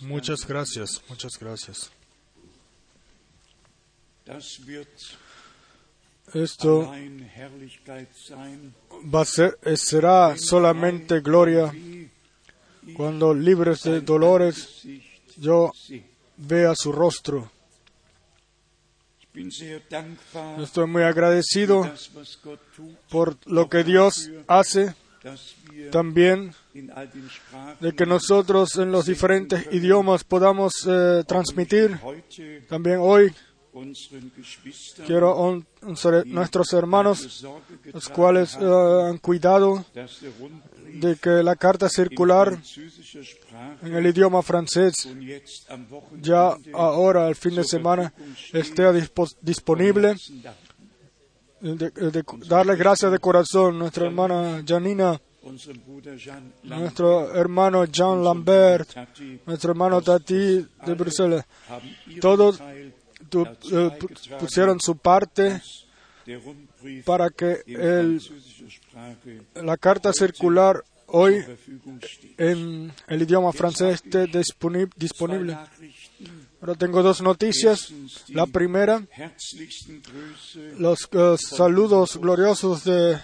Muchas gracias, muchas gracias. Esto va a ser, será solamente gloria. cuando libres de dolores yo vea su rostro. Estoy muy agradecido por lo que Dios hace, también de que nosotros en los diferentes idiomas podamos eh, transmitir. También hoy quiero nuestros hermanos, los cuales eh, han cuidado de que la carta circular en el idioma francés ya ahora, al fin de semana, esté disponible. De, de darle gracias de corazón a nuestra hermana Janina, nuestro hermano Jean Lambert, nuestro hermano Tati de Bruselas. Todos Tu- eh, pu- pusieron su parte para que el, la carta circular hoy en el idioma francés esté disponible. Ahora tengo dos noticias. La primera, los eh, saludos gloriosos de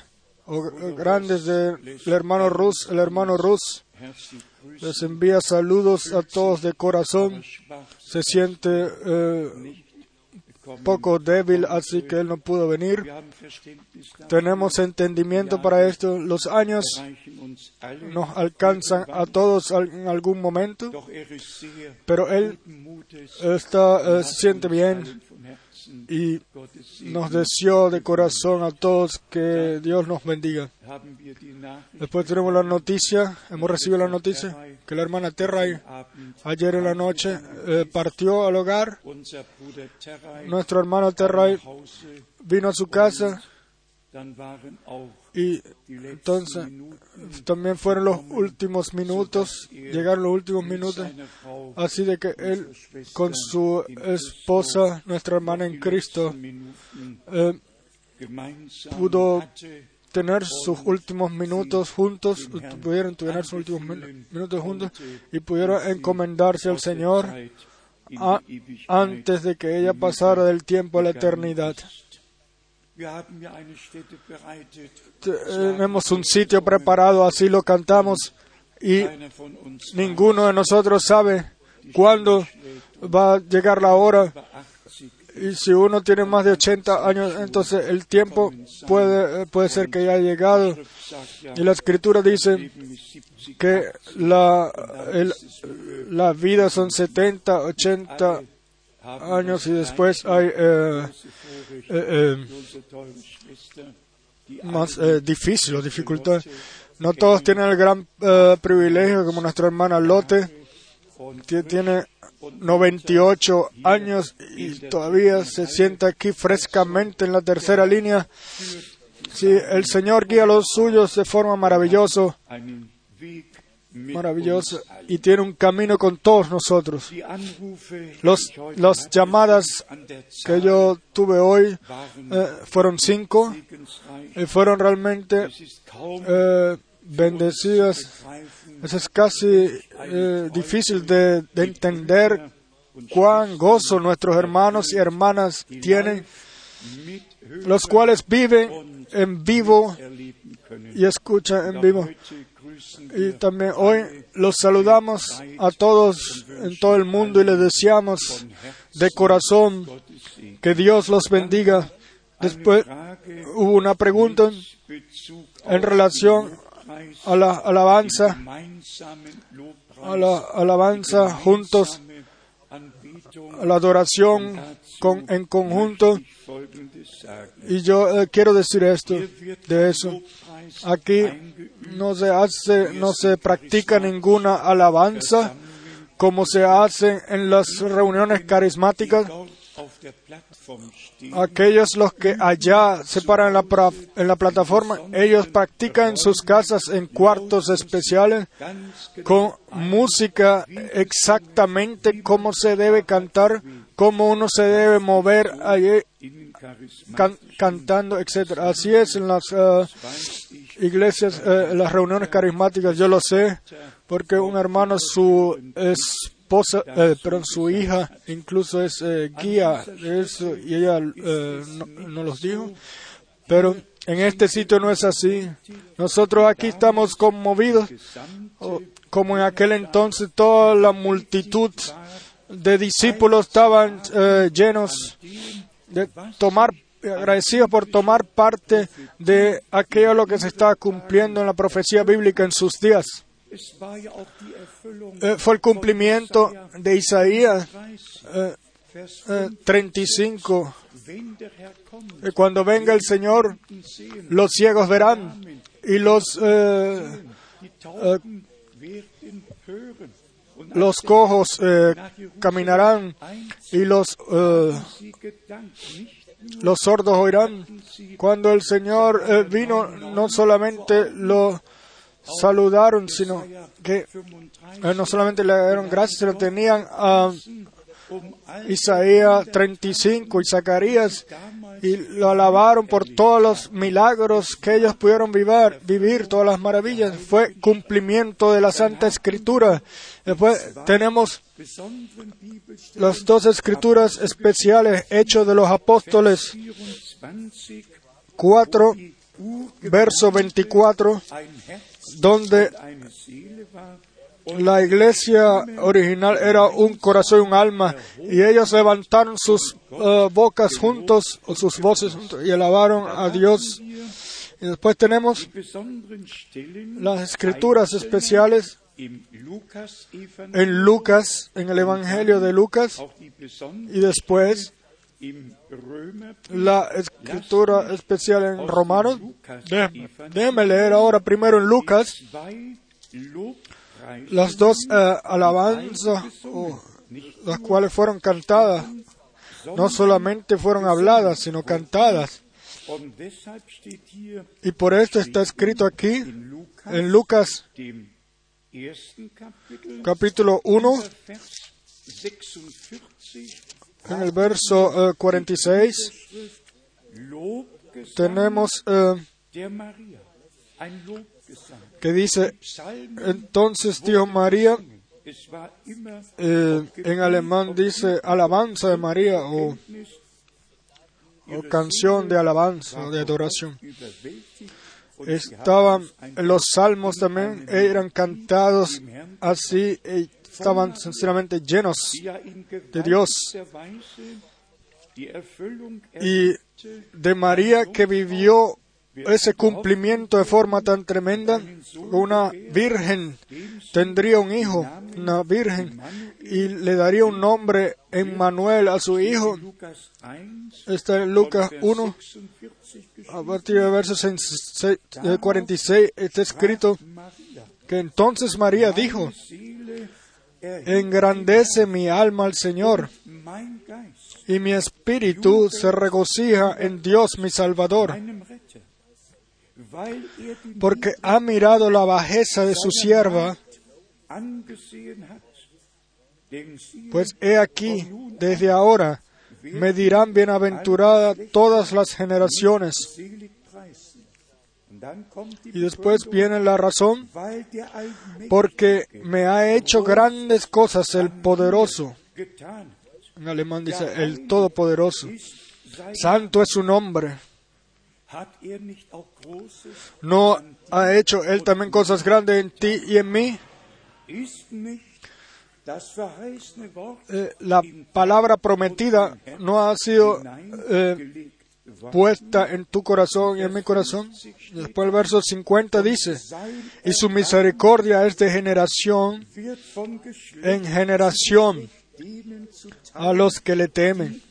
o, grandes del hermano Rus, el hermano Rus les envía saludos a todos de corazón. Se siente eh. Poco débil, así que él no pudo venir. Tenemos entendimiento para esto. Los años nos alcanzan a todos en algún momento, er pero él está, eh, se hat siente bien y nos deseó de corazón a todos que Dios nos bendiga. Después tenemos la noticia, hemos recibido la noticia que la hermana Terray ayer en la noche eh, partió al hogar. Nuestro hermano Terray vino a su casa y entonces también fueron los últimos minutos, llegaron los últimos minutos, así de que él con su esposa, nuestra hermana en Cristo, eh, pudo tener sus últimos minutos juntos, pudieron tener sus últimos min- minutos juntos y pudieron encomendarse al Señor antes de que ella pasara del tiempo a la eternidad. Tenemos un sitio preparado, así lo cantamos y ninguno de nosotros sabe cuándo va a llegar la hora. über 80 Y si uno tiene más de 80 años, entonces el tiempo puede, eh, puede ser que ya haya llegado. Y la escritura dice Leben ist 70 que la, el- la vida son 70, 80 haben años y después hay eh, eh, eh, más difícil o dificultad. No todos tienen el gran privilegio como nuestra hermana Lote, que tiene 98 años y todavía se sienta aquí frescamente en la tercera línea. Si el Señor guía a los suyos de forma maravillosa, maravillosa y tiene un camino con todos nosotros. Los, las llamadas que yo tuve hoy eh, fueron cinco y fueron realmente eh, bendecidas. Eso es casi eh, difícil de, de entender cuán gozo nuestros hermanos y hermanas tienen, los cuales viven en vivo y escuchan en vivo. Y también hoy los saludamos a todos en todo el mundo y les deseamos de corazón que Dios los bendiga. Después hubo una pregunta en relación a la alabanza, a la alabanza juntos, a la adoración con- en conjunto. Y yo eh, quiero decir esto de eso. Aquí no se hace, no se practica ninguna alabanza como se hace en las reuniones carismáticas. Aquellos los que allá se paran en la, en la plataforma, ellos practican en sus casas en cuartos especiales con música exactamente cómo se debe cantar, cómo uno se debe mover allí can- cantando, etcétera. Así es en las ich iglesias, eh, las reuniones carismáticas, yo lo sé, porque un hermano, su esposa, eh, perdón, su hija, incluso es guía de eso, y ella no, los dijo. Pero en este sitio no es así. Nosotros aquí estamos conmovidos, como en aquel entonces toda la multitud de discípulos estaban eh, llenos de tomar agradecidos por tomar parte de aquello lo que se estaba cumpliendo en la profecía bíblica en sus días. Eh, fue el cumplimiento de Isaías eh, eh, 35. wenn der Herr kommt, Eh, Cuando venga el Señor, los ciegos verán y los, los cojos eh, caminarán y los, eh, los sordos oirán. Cuando el Señor eh, vino, no solamente lo saludaron, sino que 35 eh, no solamente le dieron gracias, sino tenían a Isaías 35 y Zacarías y lo alabaron por todos los milagros que ellos pudieron vivir, vivir todas las maravillas. Fue cumplimiento de la Santa Escritura. Después tenemos las dos escrituras especiales, Hechos de los Apóstoles 24 4, die Ur verso 24, ein Herz donde la iglesia original era un corazón y un alma, y ellos levantaron sus eh, bocas juntos, o sus voces juntos, y alabaron a Dios. Y después tenemos las escrituras especiales en Lucas, en el Evangelio de Lucas, y después la escritura especial en Romanos. Déjeme, leer ahora primero en Lucas las dos eh, alabanzas, oh, las cuales fueron cantadas. No solamente fueron habladas, sino cantadas. Y por esto está escrito aquí en Lucas capítulo 1, Vers 46 en el verso eh, 46, Lobgesang tenemos eh, que dice, entonces dijo María, eh, en alemán dice alabanza de María o, canción de alabanza de adoración. Estaban los salmos también, eran cantados así, eh, estaban sinceramente llenos de Dios. y de María que vivió ese cumplimiento de forma tan tremenda. Una virgen tendría un hijo, una virgen, y le daría un nombre Emmanuel a su hijo. Lukas 1 Está en Lucas Vers 1, 46 a partir del verso 46, está escrito que entonces María dijo, engrandece mi alma al Señor, y mi espíritu se regocija en Dios mi Salvador. Porque ha mirado la bajeza de su sierva, pues he aquí, desde ahora, me dirán bienaventurada todas las generaciones. Y después viene la razón, porque me ha hecho grandes cosas el poderoso. En alemán dice el todopoderoso. Santo es su nombre. ¿No ha hecho él también cosas grandes en ti y en mí? Eh, la palabra prometida no ha sido eh, puesta en tu corazón y en mi corazón. Después el verso 50 dice, y su misericordia es de generación en generación a los que le temen.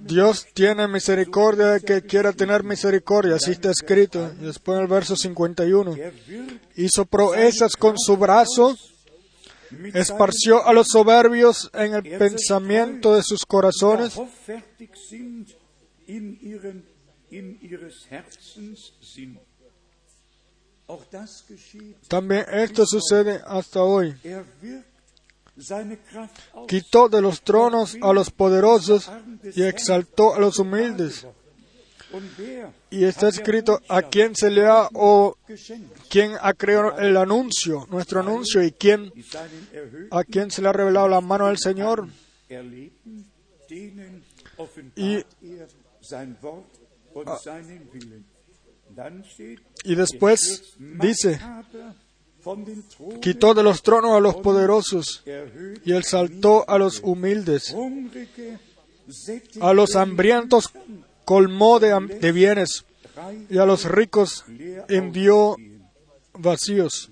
Dios tiene misericordia de que quiera tener misericordia, así está escrito. Después el verso 51, Er wird hizo proezas con su brazo, esparció a los soberbios en el pensamiento de sus corazones. También esto sucede hasta hoy. Quitó de los tronos a los poderosos y exaltó a los humildes. Y está escrito a quién se le ha o quién ha creado el anuncio, nuestro anuncio, y quién a quién se le ha revelado la mano del Señor. Y- er steht, Y después dice, Quitó de los tronos a los poderosos y exaltó a los humildes. A los hambrientos colmó de, de bienes y a los ricos envió vacíos.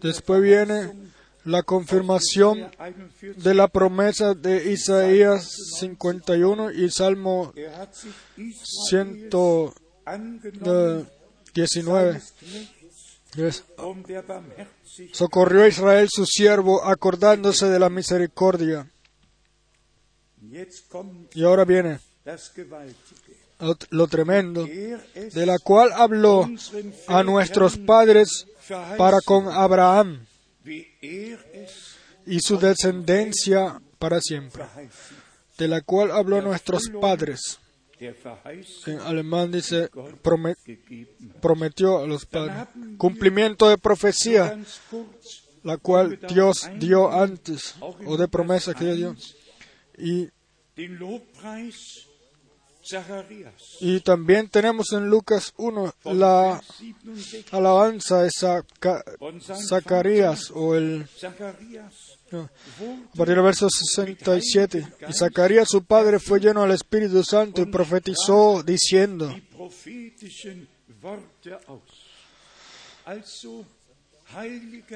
Después viene la confirmación Jesaja 41. de la promesa de Isaías 51 y Salmo Er hat sich Israels 119. Socorrió a Israel su siervo, acordándose de la misericordia. Y ahora viene lo, tremendo, de la cual habló a nuestros padres para con Abraham y su descendencia para siempre, de la cual habló a nuestros padres. En alemán dice, prometió a los padres. Cumplimiento de profecía, la cual Dios dio antes, o de promesa que Dios dio. Y, y también tenemos en Lucas 1 la 67. alabanza de Zaca- Zacarías, o el A partir del verso 67. Y Zacarías su padre fue lleno del Espíritu Santo y profetizó diciendo,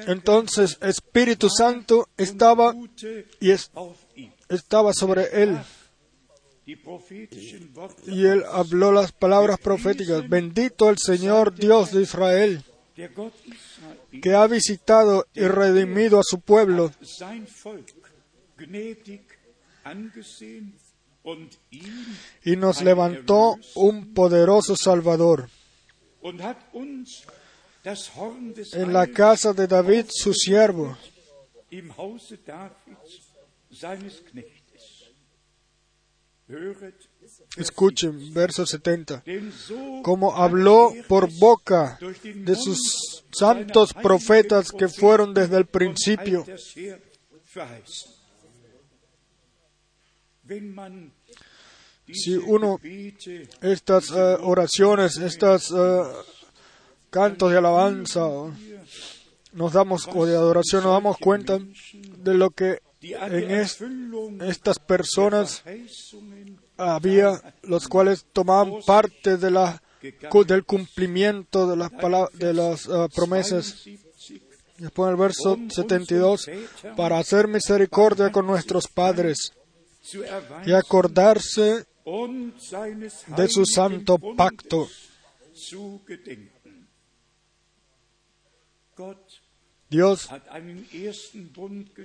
entonces Espíritu Santo estaba y es- estaba sobre él. prophetischen Worte y él habló las palabras proféticas. Bendito el Señor Dios de Israel, que ha visitado y redimido a su pueblo. Y nos levantó un poderoso Salvador. En la casa de David su siervo, escuchen, verso 70. denn so como habló por boca de sus santos profetas que fueron desde el principio. Si uno estas eh, oraciones, estos eh, cantos de alabanza nos damos o de adoración nos damos cuenta de lo que en estas personas había los cuales tomaban parte del cumplimiento de las de las eh, promesas 72 Después el verso 72, para hacer misericordia con nuestros padres y acordarse de su santo pacto. Dios gemacht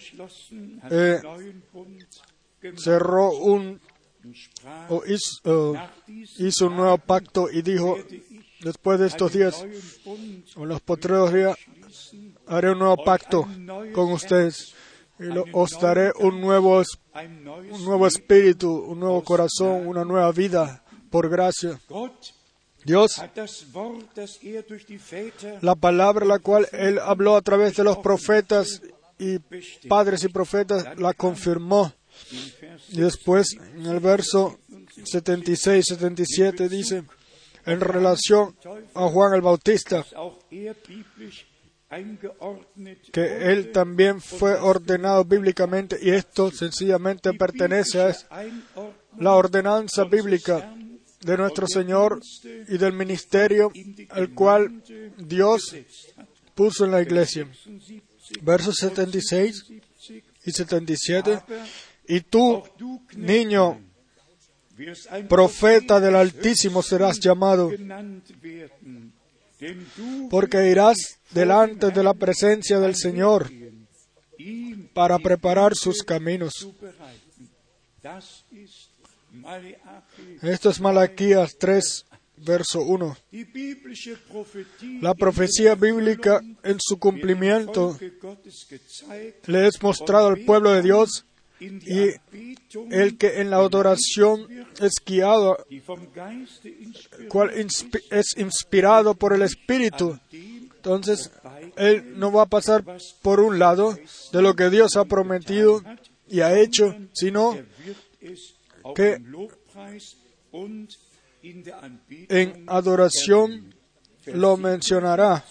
cerró un eh, hizo un nuevo pacto y dijo, después de estos días, en los postreros días, haré un nuevo pacto con ustedes y os daré un nuevo, un nuevo espíritu, un nuevo corazón, una nueva vida por gracia. Dios la palabra la cual él habló a través de los profetas y padres y profetas la confirmó. Y después en el verso 76, 77 dice, en relación a Juan el Bautista, que él también fue ordenado bíblicamente y esto sencillamente pertenece a la ordenanza bíblica de nuestro Señor y del ministerio el cual Dios puso en la iglesia. Versos 76 y 77. Y tú, niño, profeta del Altísimo serás llamado, porque irás delante de la presencia del Señor para preparar sus caminos. Esto es Malaquías 3, verso 1. Die biblische Prophetie La profecía bíblica en su cumplimiento le es mostrado al pueblo de Dios y el que en la adoración es guiado, cual es inspirado por el Espíritu. Entonces, él no va a pasar por un lado de lo que Dios ha prometido y ha hecho, sino que en adoración lo mencionará.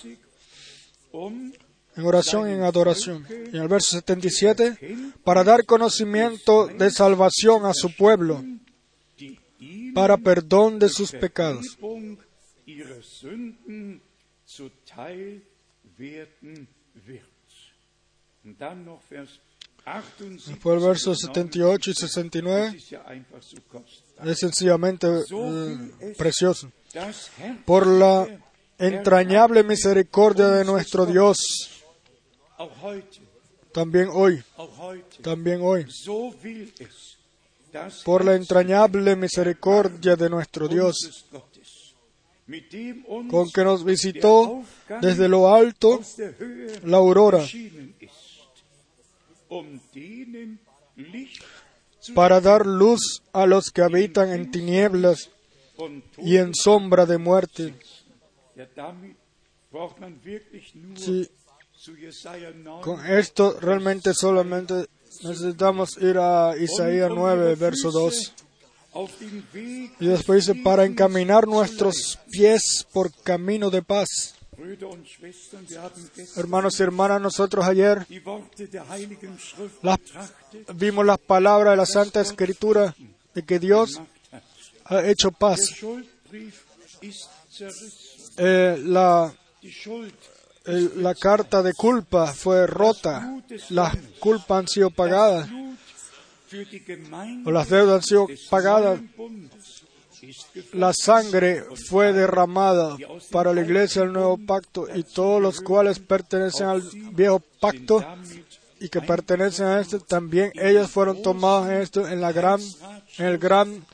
En oración y en adoración. Y en el verso 77, para dar conocimiento de salvación a su pueblo, para perdón de sus pecados. Vergebung ihrer Sünden zuteil werden wird. Und dann noch Vers 78. Después el verso 78 y 69 Das ist ja einfach so kostbar. es sencillamente eh, precioso. Por la entrañable misericordia de nuestro Dios, también hoy, también hoy, por la entrañable misericordia de nuestro Dios, con que nos visitó desde lo alto la aurora, um para dar luz a los que habitan en tinieblas y en sombra de muerte. Sí, zu Jesaja 9 con esto realmente solamente necesitamos ir a Isaías 9, verso 2. auf den Weg Y después dice, para encaminar nuestros pies por camino de paz. Hermanos y hermanas, nosotros ayer las- vimos las palabras de la Santa Escritura de que Dios ha hecho paz. Eh, la, la carta de culpa fue rota. Las culpas han sido pagadas o las deudas han sido pagadas. La sangre fue derramada para la iglesia del nuevo pacto y todos los cuales pertenecen al viejo pacto y que pertenecen a este también ellos fueron tomados en esto en la gran en el gran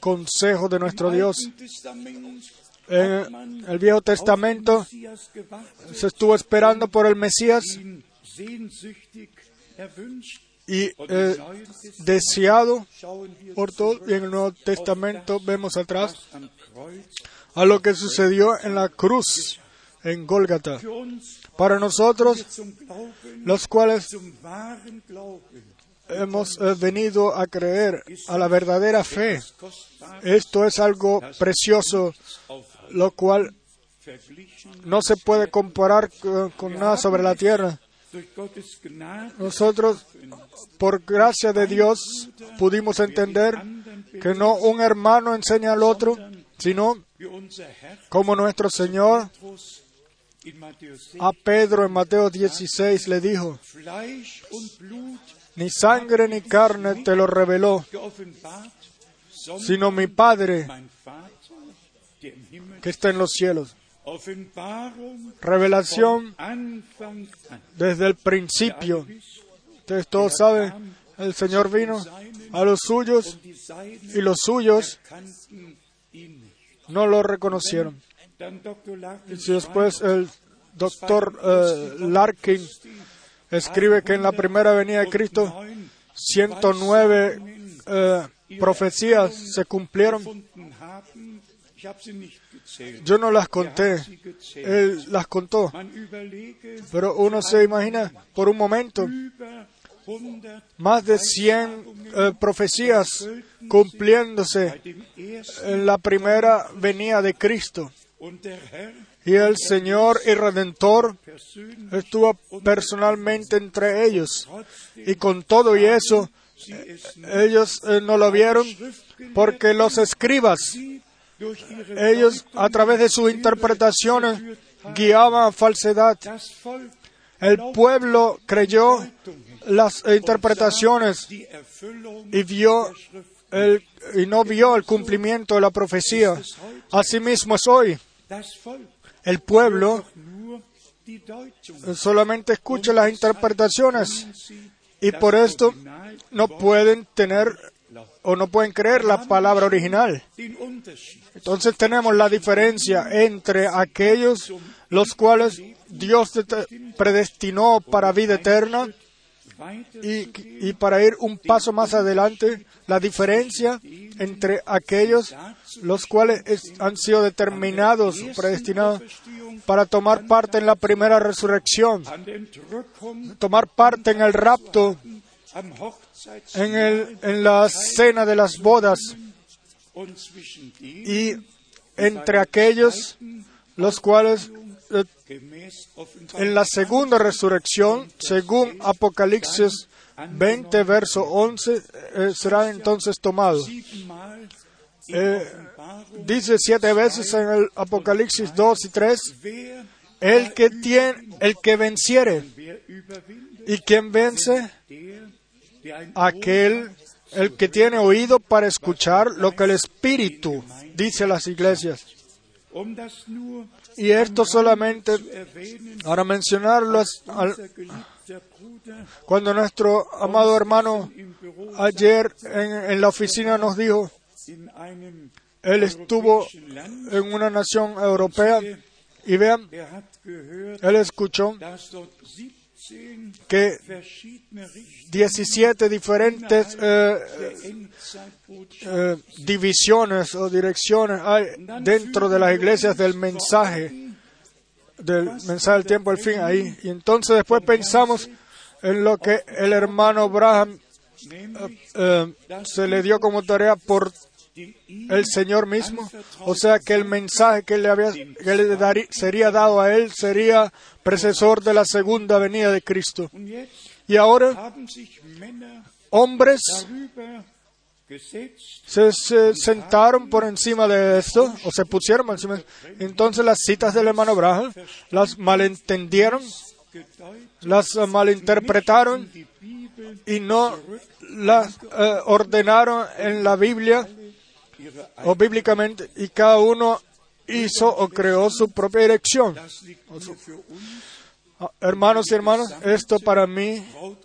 consejo de nuestro Dios. En el Viejo Testamento se estuvo esperando por el Mesías y eh, deseado por todos y en el Nuevo Testamento vemos atrás a lo que sucedió en la cruz en Gólgata. Para nosotros, los cuales hemos eh, venido a creer a la verdadera fe, esto es algo precioso, lo cual no se puede comparar con, nada sobre la tierra. Nosotros, por gracia de Dios, pudimos entender que no un hermano enseña al otro, sino como nuestro Señor Petrus in Matthäus 6, a Pedro en Mateo 16 le dijo, ni sangre ni carne te lo reveló, sino mi Padre que está en los cielos. Revelación desde el principio. Ustedes todos saben, el Señor vino a los suyos y los suyos no lo reconocieron. Y después el doctor eh, Larkin escribe que en la primera venida de Cristo 109 eh, profecías se cumplieron. Yo no las conté, él las contó. Pero uno se imagina por un momento über 100 más de 100 eh, profecías cumpliéndose en la primera venida de Cristo. Y el Señor y Redentor estuvo personalmente entre ellos. Y con todo y eso, ellos eh, no lo vieron porque los escribas, ellos a través de sus interpretaciones guiaban falsedad. El pueblo creyó las interpretaciones y vio el, y no vio el cumplimiento de la profecía. Asimismo es hoy. El pueblo solamente escucha las interpretaciones y por esto no pueden tener o no pueden creer la palabra original. Entonces tenemos la diferencia entre aquellos los cuales Dios predestinó para vida eterna y, y para ir un paso más adelante, la diferencia entre aquellos los cuales es- han sido determinados, predestinados para tomar parte en la primera resurrección, tomar parte en el rapto, en, el, en la cena de las bodas y entre aquellos los cuales eh, en la segunda resurrección, según Apocalipsis 20, verso 11, eh, será entonces tomado. Eh, Dice siete veces en el Apocalipsis 2 y 3, wer, el que tiene, el que venciere, y quien vence, aquel, el que tiene oído para escuchar lo que el Espíritu dice a las iglesias. Y esto solamente, ahora mencionarlo, cuando nuestro amado hermano ayer en, en la oficina nos dijo, él estuvo en una nación europea y vean, él escuchó dass dort 17 que verschiedene Richtungen 17 diferentes eh, eh, divisiones o direcciones hay dentro de las iglesias del mensaje, del mensaje del tiempo del fin ahí. Y entonces después pensamos en lo que el hermano Braham nämlich eh, se le dio como tarea por el Señor mismo, o sea que el mensaje que le, había, que le darí- sería dado a él sería precesor de la segunda venida de Cristo. Y ahora hombres se, se sentaron por encima de esto, o se pusieron encima. Entonces las citas del hermano Braham las malentendieron, las malinterpretaron y no las eh, ordenaron en la Biblia o bíblicamente y cada uno hizo o creó su propia uns, Ah, Hermanos y hermanas, esto para mí,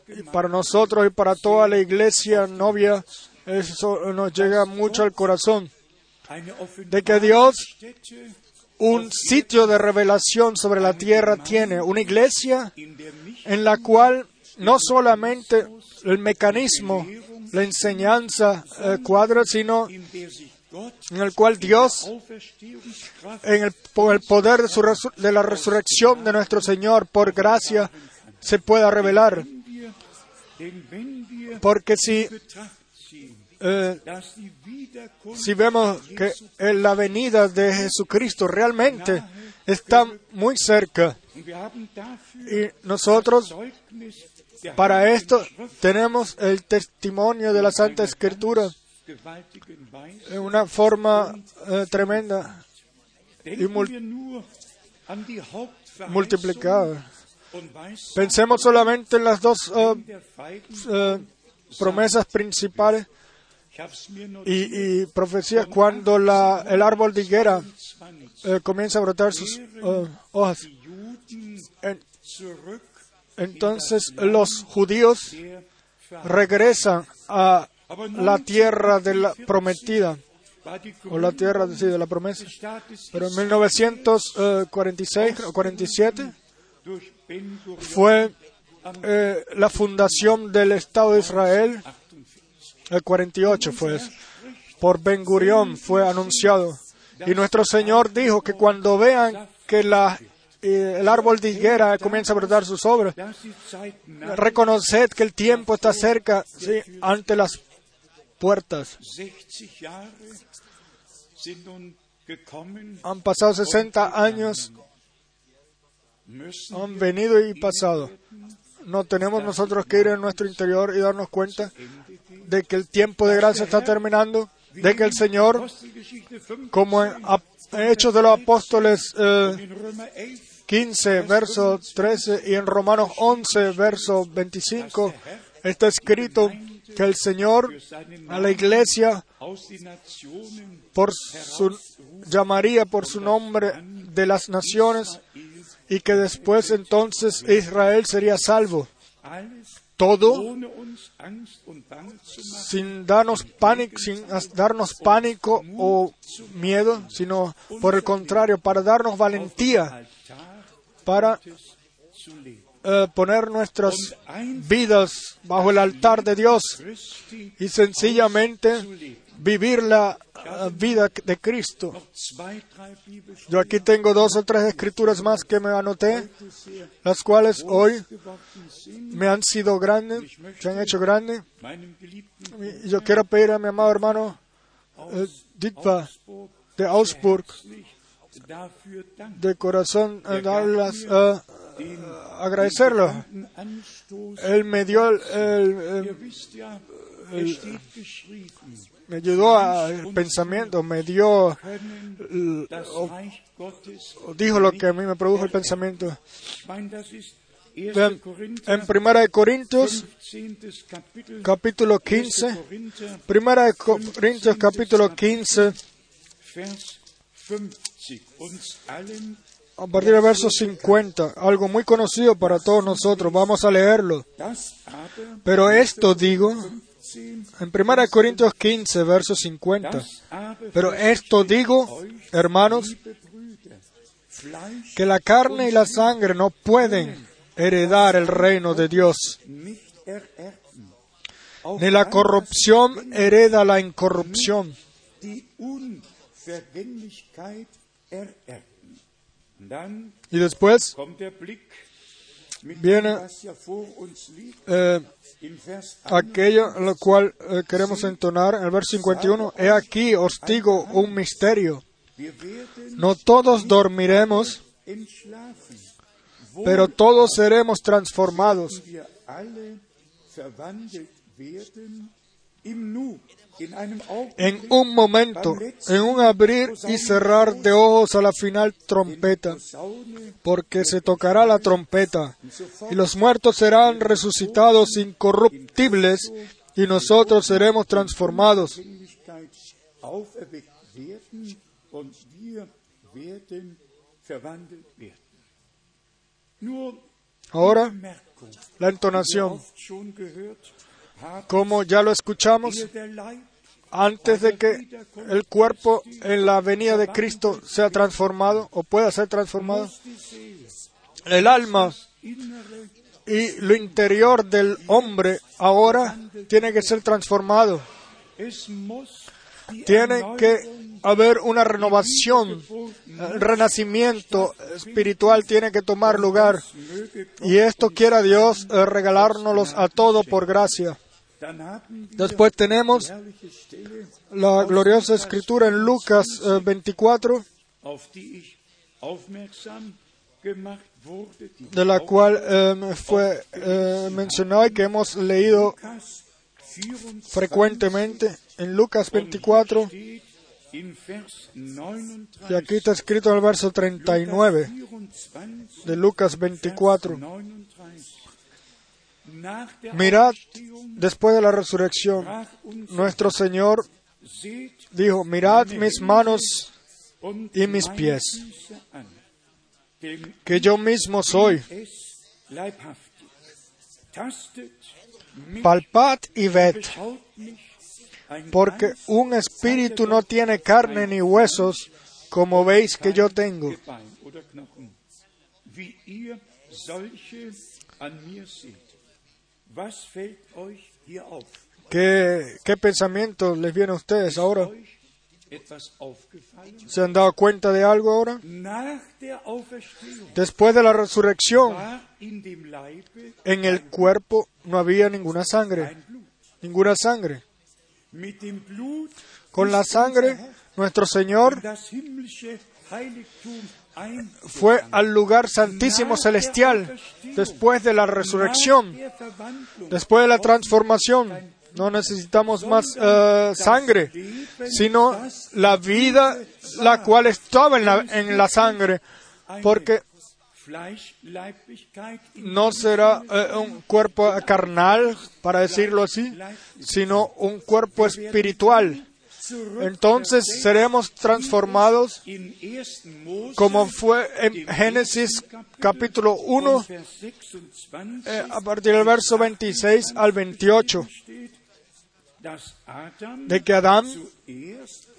y para nosotros y para toda la iglesia novia, eso nos llega mucho al corazón. De que Dios un sitio de revelación sobre la tierra tiene, una iglesia en la cual no solamente el mecanismo, la enseñanza eh, cuadra, sino en el cual Dios en el, por el poder de, la resurrección de nuestro Señor, por gracia, se pueda revelar. Porque si, eh, si vemos que la venida de Jesucristo realmente está muy cerca y nosotros para esto tenemos el testimonio de la Santa Escritura en una forma eh, tremenda, Hauptverheißung multiplicada. Pensemos solamente en las dos eh, eh, promesas principales y, y profecías cuando el árbol de higuera 20 comienza a brotar sus hojas. Entonces los judíos regresan a la tierra de la prometida o la tierra de la promesa. Pero en Israel 1946 o 47 durch Ben Gurion fue eh, la fundación del Estado de Israel. 48. El 48 fue eso. Por Ben Gurión fue anunciado. Y nuestro Señor dijo que cuando vean que la, el árbol de higuera comienza a brotar sus obras, reconoced que el tiempo está cerca ante las puertas. 60 Jahre sind nun gekommen, Han pasado 60 años, han venido y pasado. No tenemos nosotros que ir en nuestro interior y darnos cuenta de que el tiempo de gracia está terminando, de que el Señor, Apostelgeschichte 5 como en Hechos de los Apóstoles eh, in Römer 11 15, verso 13 y en Romanos 11, verso 25, está escrito que el Señor a la iglesia por su, llamaría por su nombre de las naciones y que después entonces Israel sería salvo. todo sin darnos pánico, sin darnos pánico o miedo, sino por el contrario, para darnos valentía para eh, poner nuestras vidas bajo el altar de Dios y sencillamente vivir la eh, vida de Cristo. Yo aquí tengo dos o tres escrituras más que me anoté, las cuales hoy me han sido grandes, se han hecho grandes. Yo quiero pedir a mi amado hermano eh, Ditva de Augsburg de corazón eh, darlas, eh, den agradecerlo. Él me dio, el- el- eh, geschrieben, me ayudó al pensamiento, me dio, el- o- o dijo lo que a mí me produjo el pensamiento. ich meine, das ist 1. Vean, Korinther, en Primera de Corintios, 15. Kapitel, capítulo 1. 15, Korinther, Primera de Corintios, capítulo 15, Vers 50, uns allen a partir del verso 50, algo muy conocido para todos nosotros. Vamos a leerlo. Pero esto digo, 15, en Primera de Corintios 15, verso 50. das aber Pero esto digo, hermanos, que la carne y la sangre no pueden heredar el reino de Dios, ni la corrupción hereda la incorrupción. Y después Viene- eh, aquello lo cual eh, queremos entonar, en el verso 51, he aquí os digo un misterio. No todos dormiremos, pero todos seremos transformados. En un momento, en un abrir y cerrar de ojos a la final trompeta, porque se tocará la trompeta, y los muertos serán resucitados incorruptibles, y nosotros seremos transformados. Ahora, la entonación, como ya lo escuchamos, antes de que el cuerpo en la venida de Cristo sea transformado o pueda ser transformado, el alma y lo interior del hombre ahora tiene que ser transformado. Tiene que haber una renovación, el renacimiento espiritual tiene que tomar lugar. Y esto quiera Dios regalárnoslos a todo por gracia. Después tenemos la gloriosa escritura en Lucas eh, 24, auf die ich aufmerksam gemacht wurde, die de la cual eh, fue eh, mencionada y que hemos leído Lukas 24 frecuentemente en Lucas 24. steht in Vers 39. Y aquí está escrito en el verso 39 24, de Lucas 24. 39. Nach der Mirad, después de la resurrección, nuestro Señor dijo, mirad mis manos y mis pies, que yo mismo soy. Palpad y ved, porque un espíritu no tiene carne ni huesos, como veis que yo tengo. ¿Qué, qué pensamiento les viene a ustedes ahora? ¿Se han dado cuenta de algo ahora? Después de la resurrección, en el cuerpo no había ninguna sangre, ninguna sangre. Con la sangre, nuestro Señor fue al lugar santísimo celestial después de la resurrección, después de la transformación. No necesitamos más eh, sangre, sino la vida la cual estaba en la, en la sangre, porque no será eh, un cuerpo carnal, para decirlo así, sino un cuerpo espiritual. Entonces seremos transformados in 1. Mose como fue en Génesis capítulo 1, Vers 26 eh, a partir del verso 26 al 28, steht, dass Adam de que Adán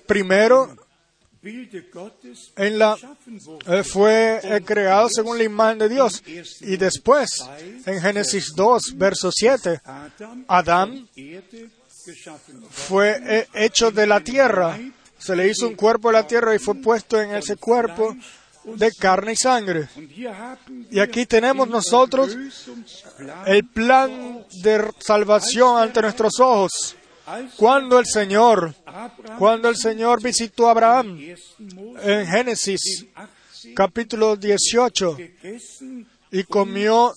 primero en la, eh, fue eh, creado según la imagen de Dios. Y después, en Génesis 2, verso 7, Adam Adán. Fue eh, hecho de la tierra. Se le hizo un cuerpo de la tierra y fue puesto en ese cuerpo de carne y sangre. Y aquí tenemos nosotros el plan de salvación ante nuestros ojos. Cuando el Señor, cuando el Señor visitó a Abraham 1. Mose en Génesis 18 capítulo 18 gegessen, y comió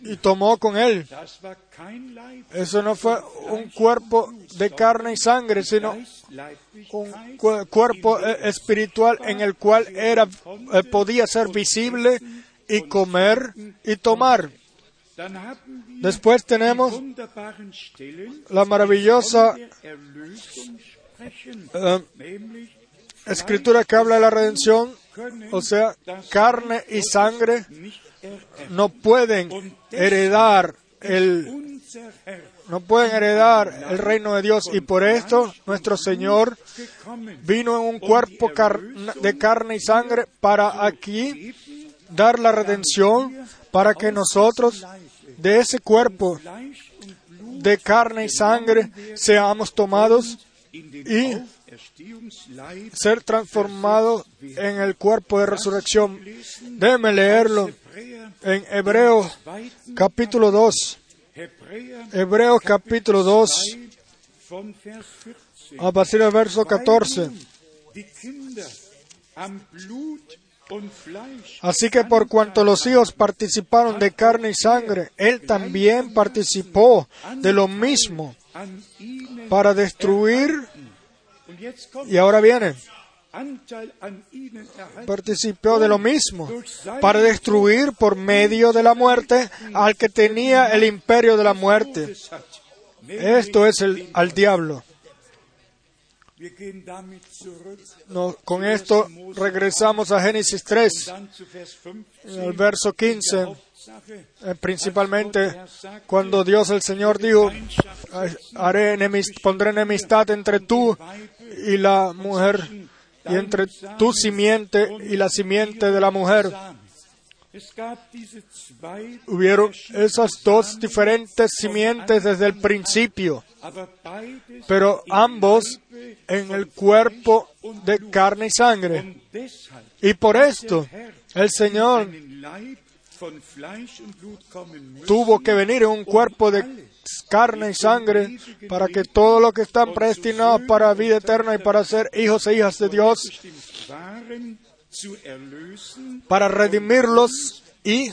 y tomó con él. Eso no fue un cuerpo de carne y sangre, sino un cuerpo eh, espiritual en el cual era, eh, podía ser visible y comer y tomar. Después tenemos la maravillosa eh, escritura que habla de la redención, o sea, carne y sangre. No pueden heredar el no pueden heredar el reino de Dios y por esto nuestro Señor vino en un cuerpo de carne y sangre para aquí dar la redención para que nosotros de ese cuerpo de carne y sangre seamos tomados y ser transformados en el cuerpo de resurrección. Déjeme leerlo en Hebreos capítulo 2. Hebräer Hebreos capítulo 2 2 von Vers 14. a partir del verso 14. Die Kinder am Blut und Fleisch Así que por cuanto los hijos participaron de carne y sangre, él también participó de lo mismo para destruir, y ahora viene, Participó de lo mismo para destruir por medio de la muerte al que tenía el imperio de la muerte. Esto es el, al diablo. Con esto regresamos a Génesis 3, dann zu Vers 15. en el verso 15, Hauptsache, eh, principalmente cuando Dios el Señor dijo, haré enemis- pondré enemistad entre tú y la mujer, y entre tu simiente y la simiente de la mujer. Hubieron esas dos diferentes simientes desde el principio, pero ambos en el cuerpo de carne y sangre. Y por esto el Señor tuvo que venir en un cuerpo de carne y sangre para que todos los que están predestinados para vida eterna y para ser hijos e hijas de Dios, para redimirlos y,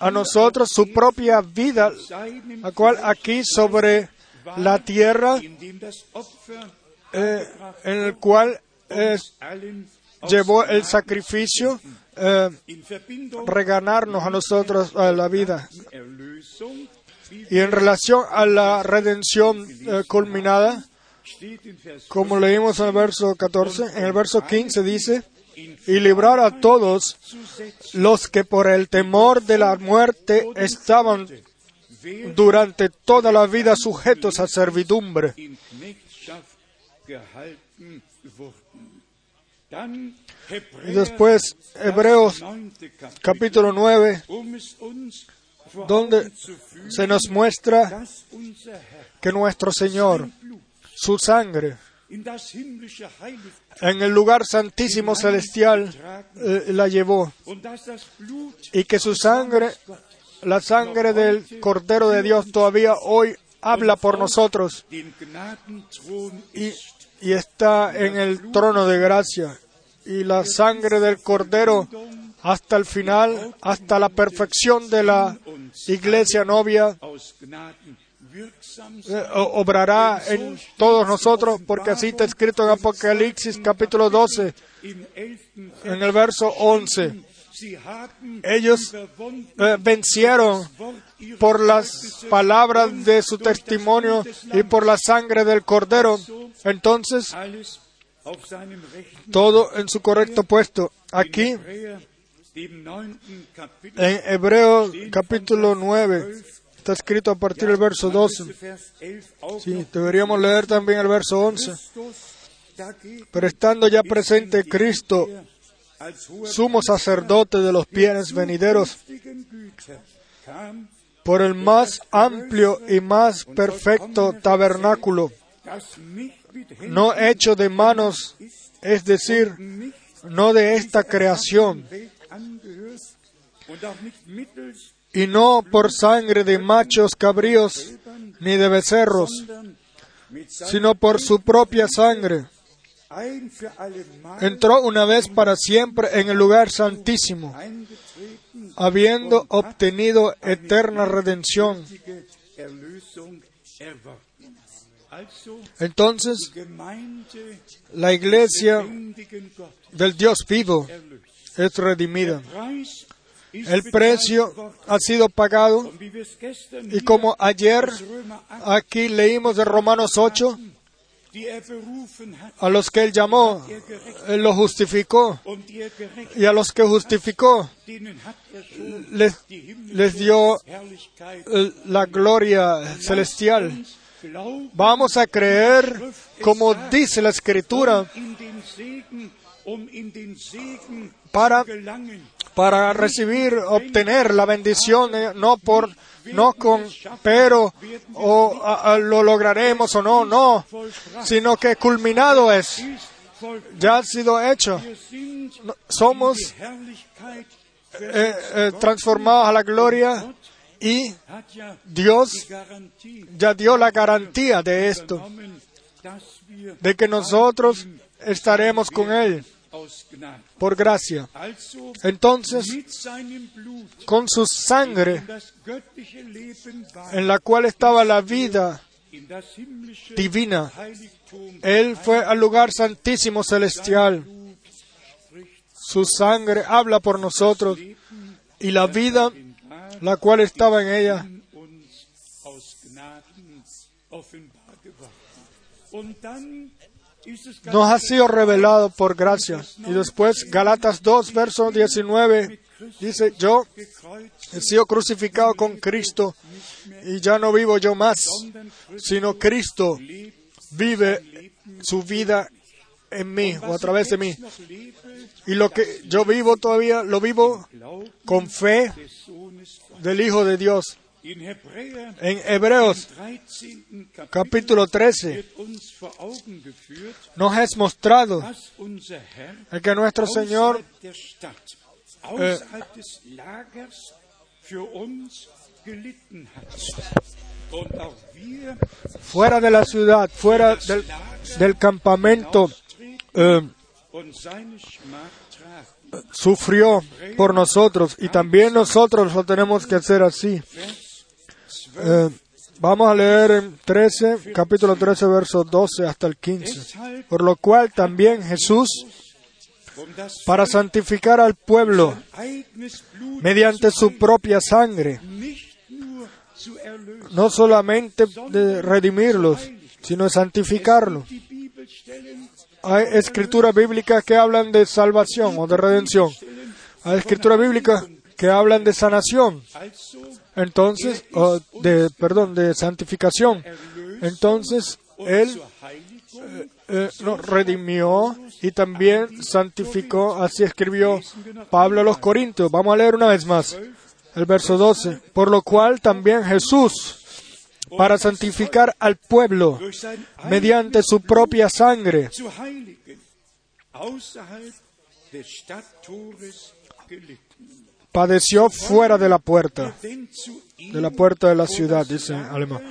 a nosotros su propia vida, la cual aquí sobre la tierra, eh, en el cual eh, allen llevó el sacrificio, eh, reganarnos a nosotros a la vida. Y en relación a la redención eh, culminada, como leímos en el verso 14, en el verso 15 dice, y librar a todos los que por el temor de la muerte estaban durante toda la vida sujetos a servidumbre. Después Hebreos capítulo 9, um es uns vor donde se nos muestra que nuestro Señor, su sangre, en el lugar santísimo celestial eh, la llevó y que su sangre, la sangre del Cordero de Dios todavía hoy habla por nosotros y, y está en el trono de gracia. Y la sangre del Cordero hasta el final, hasta la perfección de la iglesia novia, eh, obrará en todos nosotros, porque así está escrito en Apocalipsis capítulo 12, im elften en el verso 11. Sie haben Ellos eh, vencieron por las palabras de su testimonio y por la sangre del cordero. Entonces, Todo en su correcto puesto. Aquí, en Hebreos capítulo 9, está escrito a partir del verso 12. Vers 11 auch Sí, deberíamos leer también el verso 11. Christus dagegen Pero estando ya presente Cristo, sumo sacerdote de los bienes venideros, por el más amplio y más perfecto tabernáculo, no hecho de manos, es decir, no de esta creación, y no por sangre de machos cabríos ni de becerros, sino por su propia sangre. Entró una vez para siempre en el lugar santísimo, habiendo obtenido eterna redención. Entonces, la iglesia del Dios vivo es redimida. El precio ha sido pagado y como ayer aus Römer 8, aquí leímos de Romanos 8, die er berufen hat a los que él llamó, él los justificó y a los que justificó les, les dio eh, la gloria celestial. Vamos a creer como dice la escritura um Segen para para recibir, obtener la bendición, eh, no por, no con, pero, o a- a- lo lograremos o no, no, sino que culminado es, ya ha sido hecho. Somos eh, eh, transformados a la gloria y Dios ya dio la garantía de esto, de que nosotros estaremos con Él por gracia. Entonces, con su sangre, en la cual estaba la vida divina, Él fue al lugar santísimo celestial. Su sangre habla por nosotros y la vida, la cual estaba en ella, nos ha sido revelado por gracia. Y después, Galatas 2, verso 19, dice, yo he sido crucificado con Cristo y ya no vivo yo más, sino Cristo vive su vida en mí o a través de mí. Y lo que yo vivo todavía lo vivo con fe. Del Hijo de Dios. En Hebreos 13. Kapitel capítulo 13 wird uns vor Augen geführt, nos es mostrado que nuestro Señor wir fuera de la ciudad, fuera del, del campamento, eh, sufrió por nosotros y también nosotros lo tenemos que hacer así. Eh, vamos a leer en 13, capítulo 13, verso 12 hasta el 15. Deshalb, Por lo cual también Jesús, para santificar al pueblo mediante su propia sangre, no solamente de redimirlos, sino de santificarlo. Hay escrituras bíblicas que hablan de salvación o de redención. Hay escrituras bíblicas que hablan de sanación. Entonces, de, perdón, de santificación. Entonces, Él Heiligung eh, nos redimió y también santificó. Así escribió Pablo a los Corintios. Vamos a leer una vez más el verso 12. Por lo cual también Jesús, para santificar al pueblo mediante su propia sangre, padeció fuera de la puerta, de la puerta de la ciudad, dice alemán.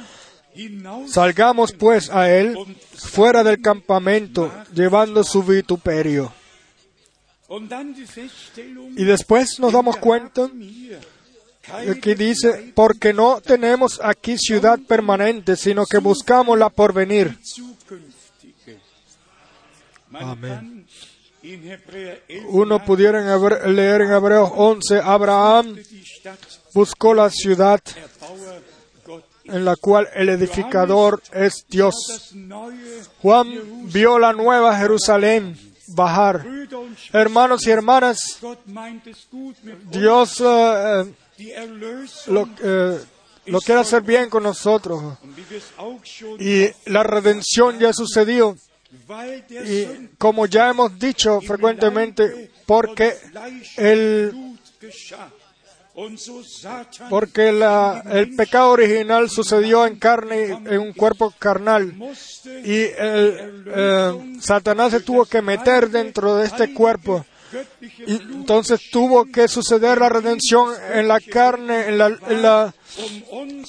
Salgamos pues a él fuera del campamento, llevando su vituperio. Y después nos damos cuenta Aquí dice, porque no tenemos aquí ciudad permanente, sino que buscamos la porvenir. 11 uno pudiera leer en Hebreos 11, Abraham buscó la ciudad en la cual el edificador es Dios. Juan vio la nueva Jerusalén bajar. Hermanos y hermanas. Dios eh, eh, lo, eh, lo quiere hacer bien con nosotros. Y la redención ya sucedió. Y como ya hemos dicho frecuentemente, porque el, porque el pecado original sucedió en carne, en un cuerpo carnal. Y eh, Satanás se tuvo que meter dentro de este cuerpo. Entonces tuvo que suceder la redención en la carne,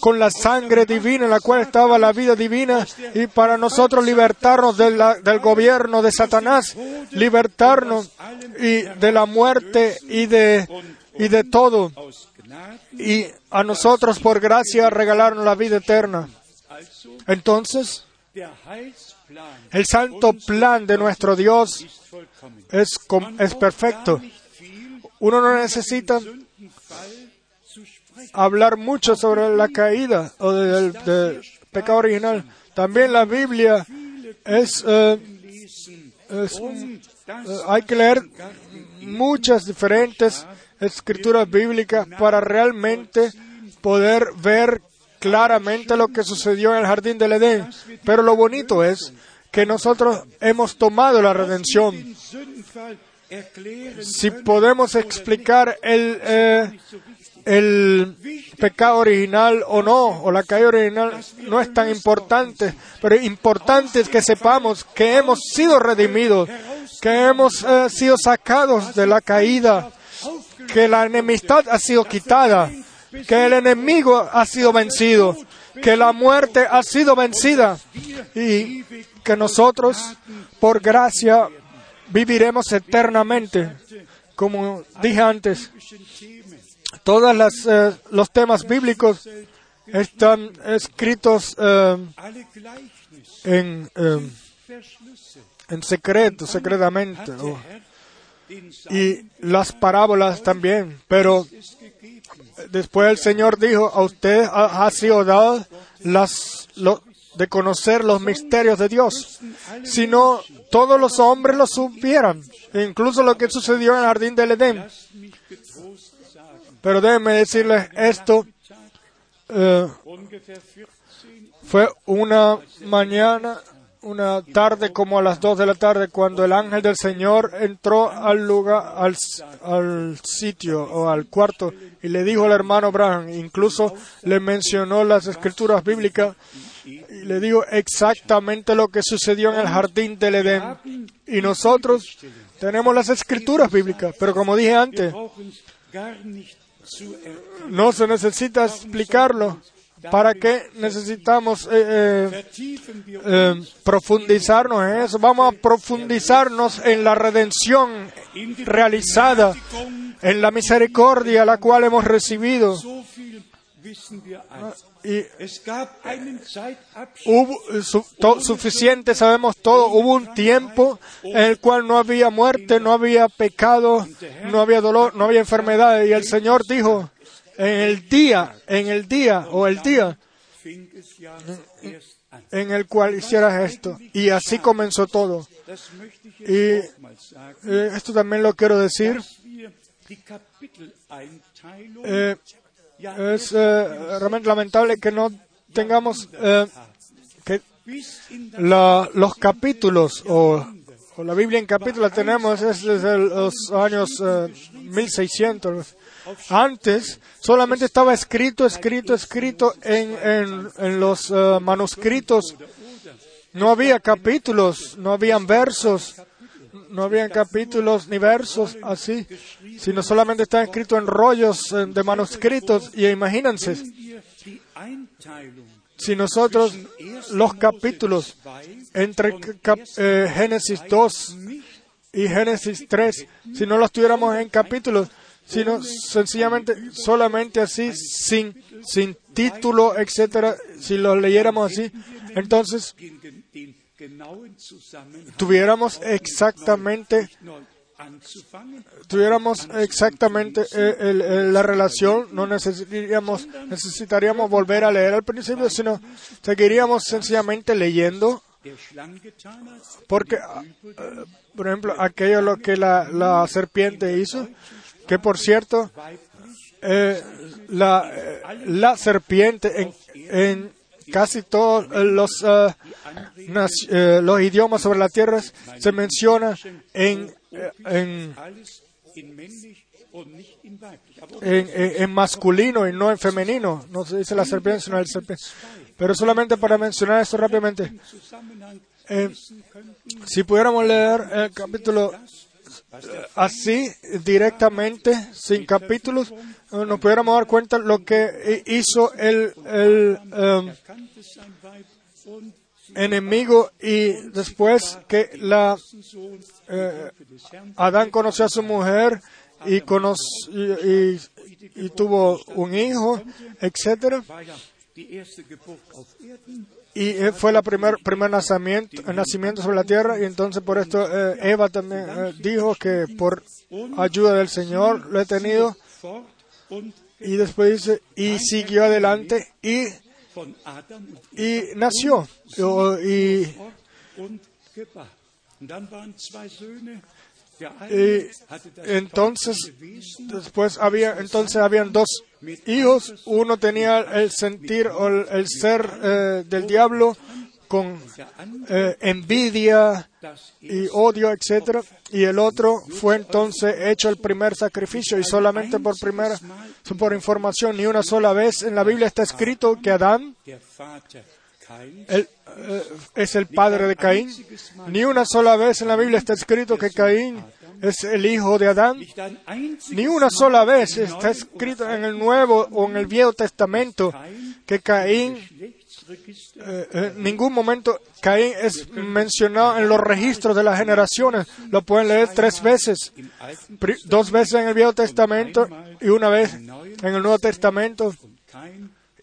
con la sangre divina en la cual estaba la vida divina y para nosotros libertarnos del gobierno de Satanás, libertarnos y de la muerte y de, y de todo. Y a nosotros por gracia regalaron la vida eterna. Entonces, el santo plan de nuestro Dios. Es, es perfecto. Uno no necesita hablar mucho sobre la caída o del, pecado original. También la Biblia es, eh, eh, hay que leer muchas diferentes escrituras bíblicas para realmente poder ver claramente lo que sucedió en el jardín del Edén. Pero lo bonito es que nosotros hemos tomado la redención. Si podemos explicar el, eh, el pecado original o no, o la caída original, no es tan importante, pero importante es que sepamos que hemos sido redimidos, que hemos eh, sido sacados de la caída, que la enemistad ha sido quitada, que el enemigo ha sido vencido, que la muerte ha sido vencida y que nosotros, por gracia, viviremos eternamente. Como dije antes, todos los temas bíblicos están escritos eh, en, eh, en secreto, secretamente. oh. Y las parábolas también. Pero después el Señor dijo, a usted ha, ha sido dado las, lo- de conocer los misterios de Dios. Si no, todos los hombres lo supieran. Incluso lo que sucedió en el jardín del Edén. Pero déjenme decirles esto. eh, ungefähr 14 Fue una mañana, una tarde como a las dos de la tarde, cuando el ángel del Señor entró al lugar, al, al sitio o al cuarto y le dijo al hermano Abraham, incluso le mencionó las escrituras bíblicas le dijo exactamente lo que sucedió en el jardín del Edén. Y nosotros tenemos las escrituras bíblicas, pero como dije antes, no se necesita explicarlo. ¿Para qué necesitamos eh, eh, eh, profundizarnos en eso. Vamos a profundizarnos en la redención realizada, en la misericordia la cual hemos recibido. Y hubo su- to- suficiente, sabemos todo. Hubo un tiempo en el cual no había muerte, no había pecado, no había dolor, no había enfermedad. Y el Señor dijo, en el día, en el día o el día en el cual hicieras esto. Y así comenzó todo. Y eh, esto también lo quiero decir. Eh, es eh, realmente lamentable que no tengamos eh, que la- los capítulos o, o la Biblia en capítulos tenemos es desde los años eh, 1600. Antes solamente estaba escrito, escrito, escrito en, en, en los eh, manuscritos. No había capítulos, no habían versos, no habían capítulos ni versos así, sino solamente está escrito en rollos de manuscritos. Y imagínense, si nosotros los capítulos entre cap- eh, Génesis 2 y Génesis 3, si no los tuviéramos en capítulos, sino sencillamente solamente así, sin, sin título, etcétera, si los leyéramos así, entonces tuviéramos exactamente tuviéramos exactamente eh, el- el- la relación, no necesitaríamos, necesitaríamos volver a leer al principio, sino seguiríamos sencillamente leyendo, porque, eh, por ejemplo, aquello lo que la, la serpiente hizo, que por cierto, eh, la, la serpiente en, en casi todos eh, los, eh, los idiomas sobre la tierra se menciona en, en, en, masculino y no en femenino. No se dice la serpiente, sino el serpiente. Pero solamente para mencionar esto rápidamente. Si pudiéramos leer el capítulo así, directamente, sin capítulos, eh, nos pudiéramos dar cuenta lo que hi- hizo el, el em, enemigo y después que la eh, Adán conoció a su mujer y, conoc- y, y- y tuvo un hijo, etcétera y eh, fue la primer primer nacimiento, el nacimiento sobre la tierra y entonces por esto eh, Eva también eh, dijo que por ayuda del Señor lo he tenido. Y después dice y siguió adelante y y nació. Y, y entonces después había entonces habían dos hijos. Uno tenía el sentir o el, ser eh, del diablo con eh, envidia y odio etcétera. Y el otro fue entonces hecho el primer sacrificio y solamente por primera por información ni una sola vez. En la Biblia está escrito que Adán él, eh, es el padre de Caín. Ni una sola vez en la Biblia está escrito que Caín es el hijo de Adán. Ni una sola vez está escrito en el Nuevo o en el Viejo Testamento que Caín, eh, en ningún momento Caín es mencionado en los registros de las generaciones. Lo pueden leer tres veces. Dos veces en el Viejo Testamento y una vez en el Nuevo Testamento.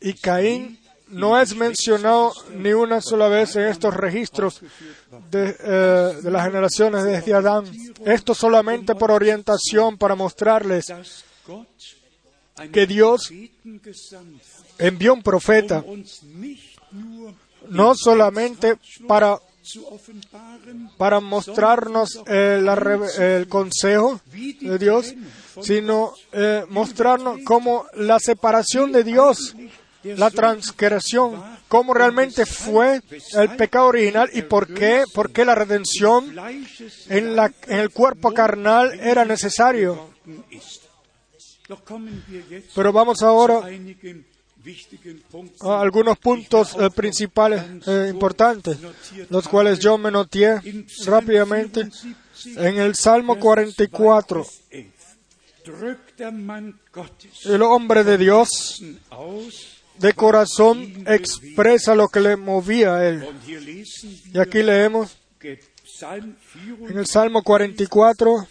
Y Caín no es mencionado ni una sola vez en estos registros de, eh, de las generaciones desde Adán. Esto solamente por orientación para mostrarles que Dios envió un profeta no solamente para, para mostrarnos eh, el consejo de Dios, sino eh, mostrarnos cómo la separación de Dios, la transgresión, cómo realmente fue el pecado original y por qué, por qué la redención en, la, en el cuerpo carnal era necesario. Pero vamos ahora a algunos puntos eh, principales eh, importantes, los cuales yo me noté rápidamente en el Salmo 44. El hombre de Dios de corazón expresa lo que le movía a él. Y aquí leemos en el Salmo 44,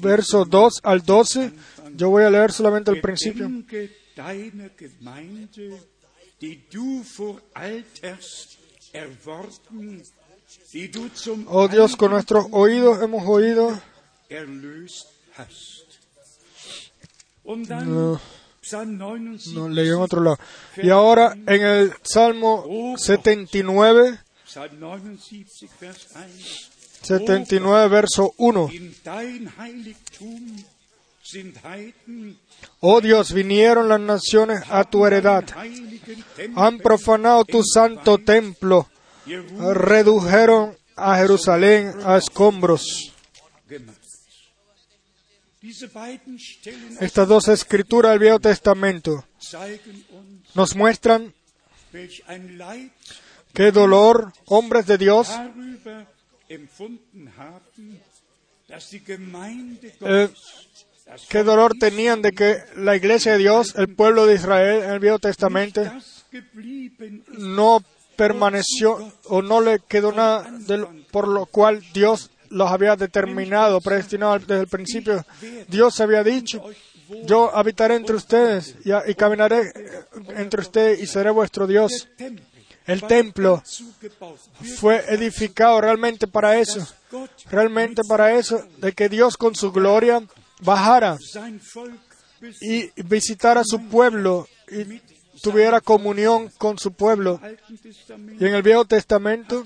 verso 2 al 12. Yo voy a leer solamente el principio. Oh Dios, con nuestros oídos hemos oído. No, Psalm 79, no leí en otro lado. Y ahora en el Salmo 79, Psalm 79, Vers 1. 79, verso 1. In dein Heiligtum sind Heiden, Oh Dios, vinieron las naciones a tu heredad. Han profanado tu santo templo. Redujeron a Jerusalén a escombros. Estas dos escrituras del Viejo Testamento nos muestran qué dolor hombres de Dios Eh, qué dolor tenían de que la iglesia de Dios, el pueblo de Israel en el Viejo Testamento, no permaneció o no le quedó nada por lo cual Dios los había determinado, predestinado desde el principio. Dios había dicho, yo habitaré entre ustedes y, y caminaré eh, entre ustedes y seré vuestro Dios. El templo fue edificado realmente para eso, realmente para eso, de que Dios con su gloria bajara y visitara a su pueblo y tuviera comunión con su pueblo. Y en el Viejo Testamento,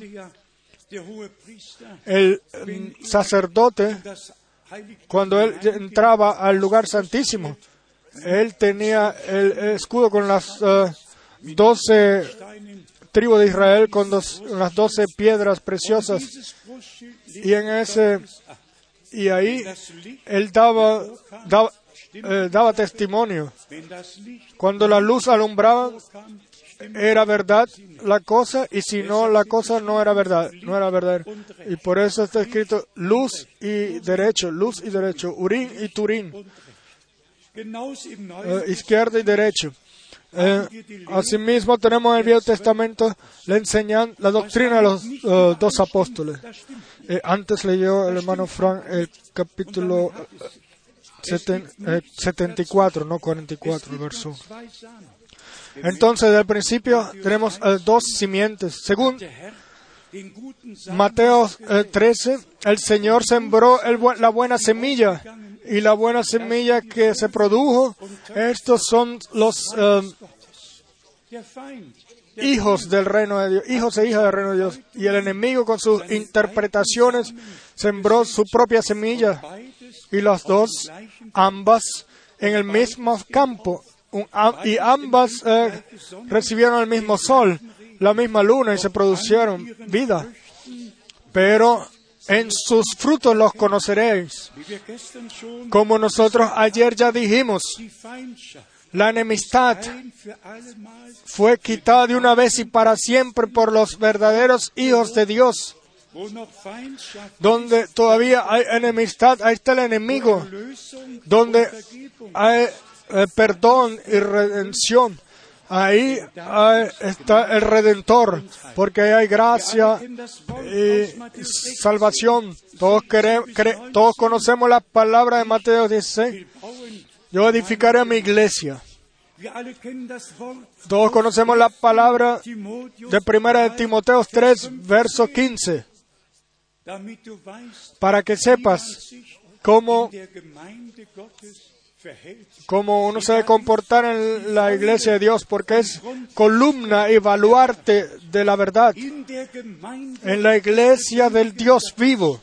el mm, sacerdote, cuando él entraba al lugar santísimo, él tenía el escudo con las eh, doce tribus de Israel, con las doce piedras preciosas. Y en ese, y ahí él daba, daba, eh, daba testimonio. Cuando la luz alumbraba, era verdad la cosa y si no la cosa no era verdad, no era verdad. Y por eso está escrito luz y derecho, luz y derecho, urín y turín, eh, izquierda y derecho. Eh, asimismo tenemos en el Viejo Testamento la enseñan la doctrina de los eh, dos apóstoles. antes leyó el hermano Frank el capítulo 74, no 44, el verso. Entonces, el principio tenemos dos simientes. Según Mateo 13, el Señor sembró la buena semilla y la buena semilla que se produjo, estos son los eh, hijos del reino de Dios, hijos e hijas del reino de Dios. Y el enemigo con sus interpretaciones sembró su propia semilla y las dos, ambas, en el mismo campo. Y ambas eh, recibieron el mismo sol, la misma luna y se produjeron vida. Pero en sus frutos los conoceréis. Como nosotros ayer ya dijimos, la enemistad fue quitada de una vez y para siempre por los verdaderos hijos de Dios. Donde todavía hay enemistad, ahí está el enemigo. Donde hay eh, perdón y redención, Ahí está el Redentor, porque ahí hay gracia y salvación. Todos, todos conocemos la palabra de Mateo 16. Yo edificaré a mi iglesia. Todos conocemos la palabra de primera de Timoteo 3, verso 15. Para que sepas cómo cómo uno se debe comportar en la iglesia de Dios, porque es columna y baluarte de la verdad. En la iglesia del Dios vivo,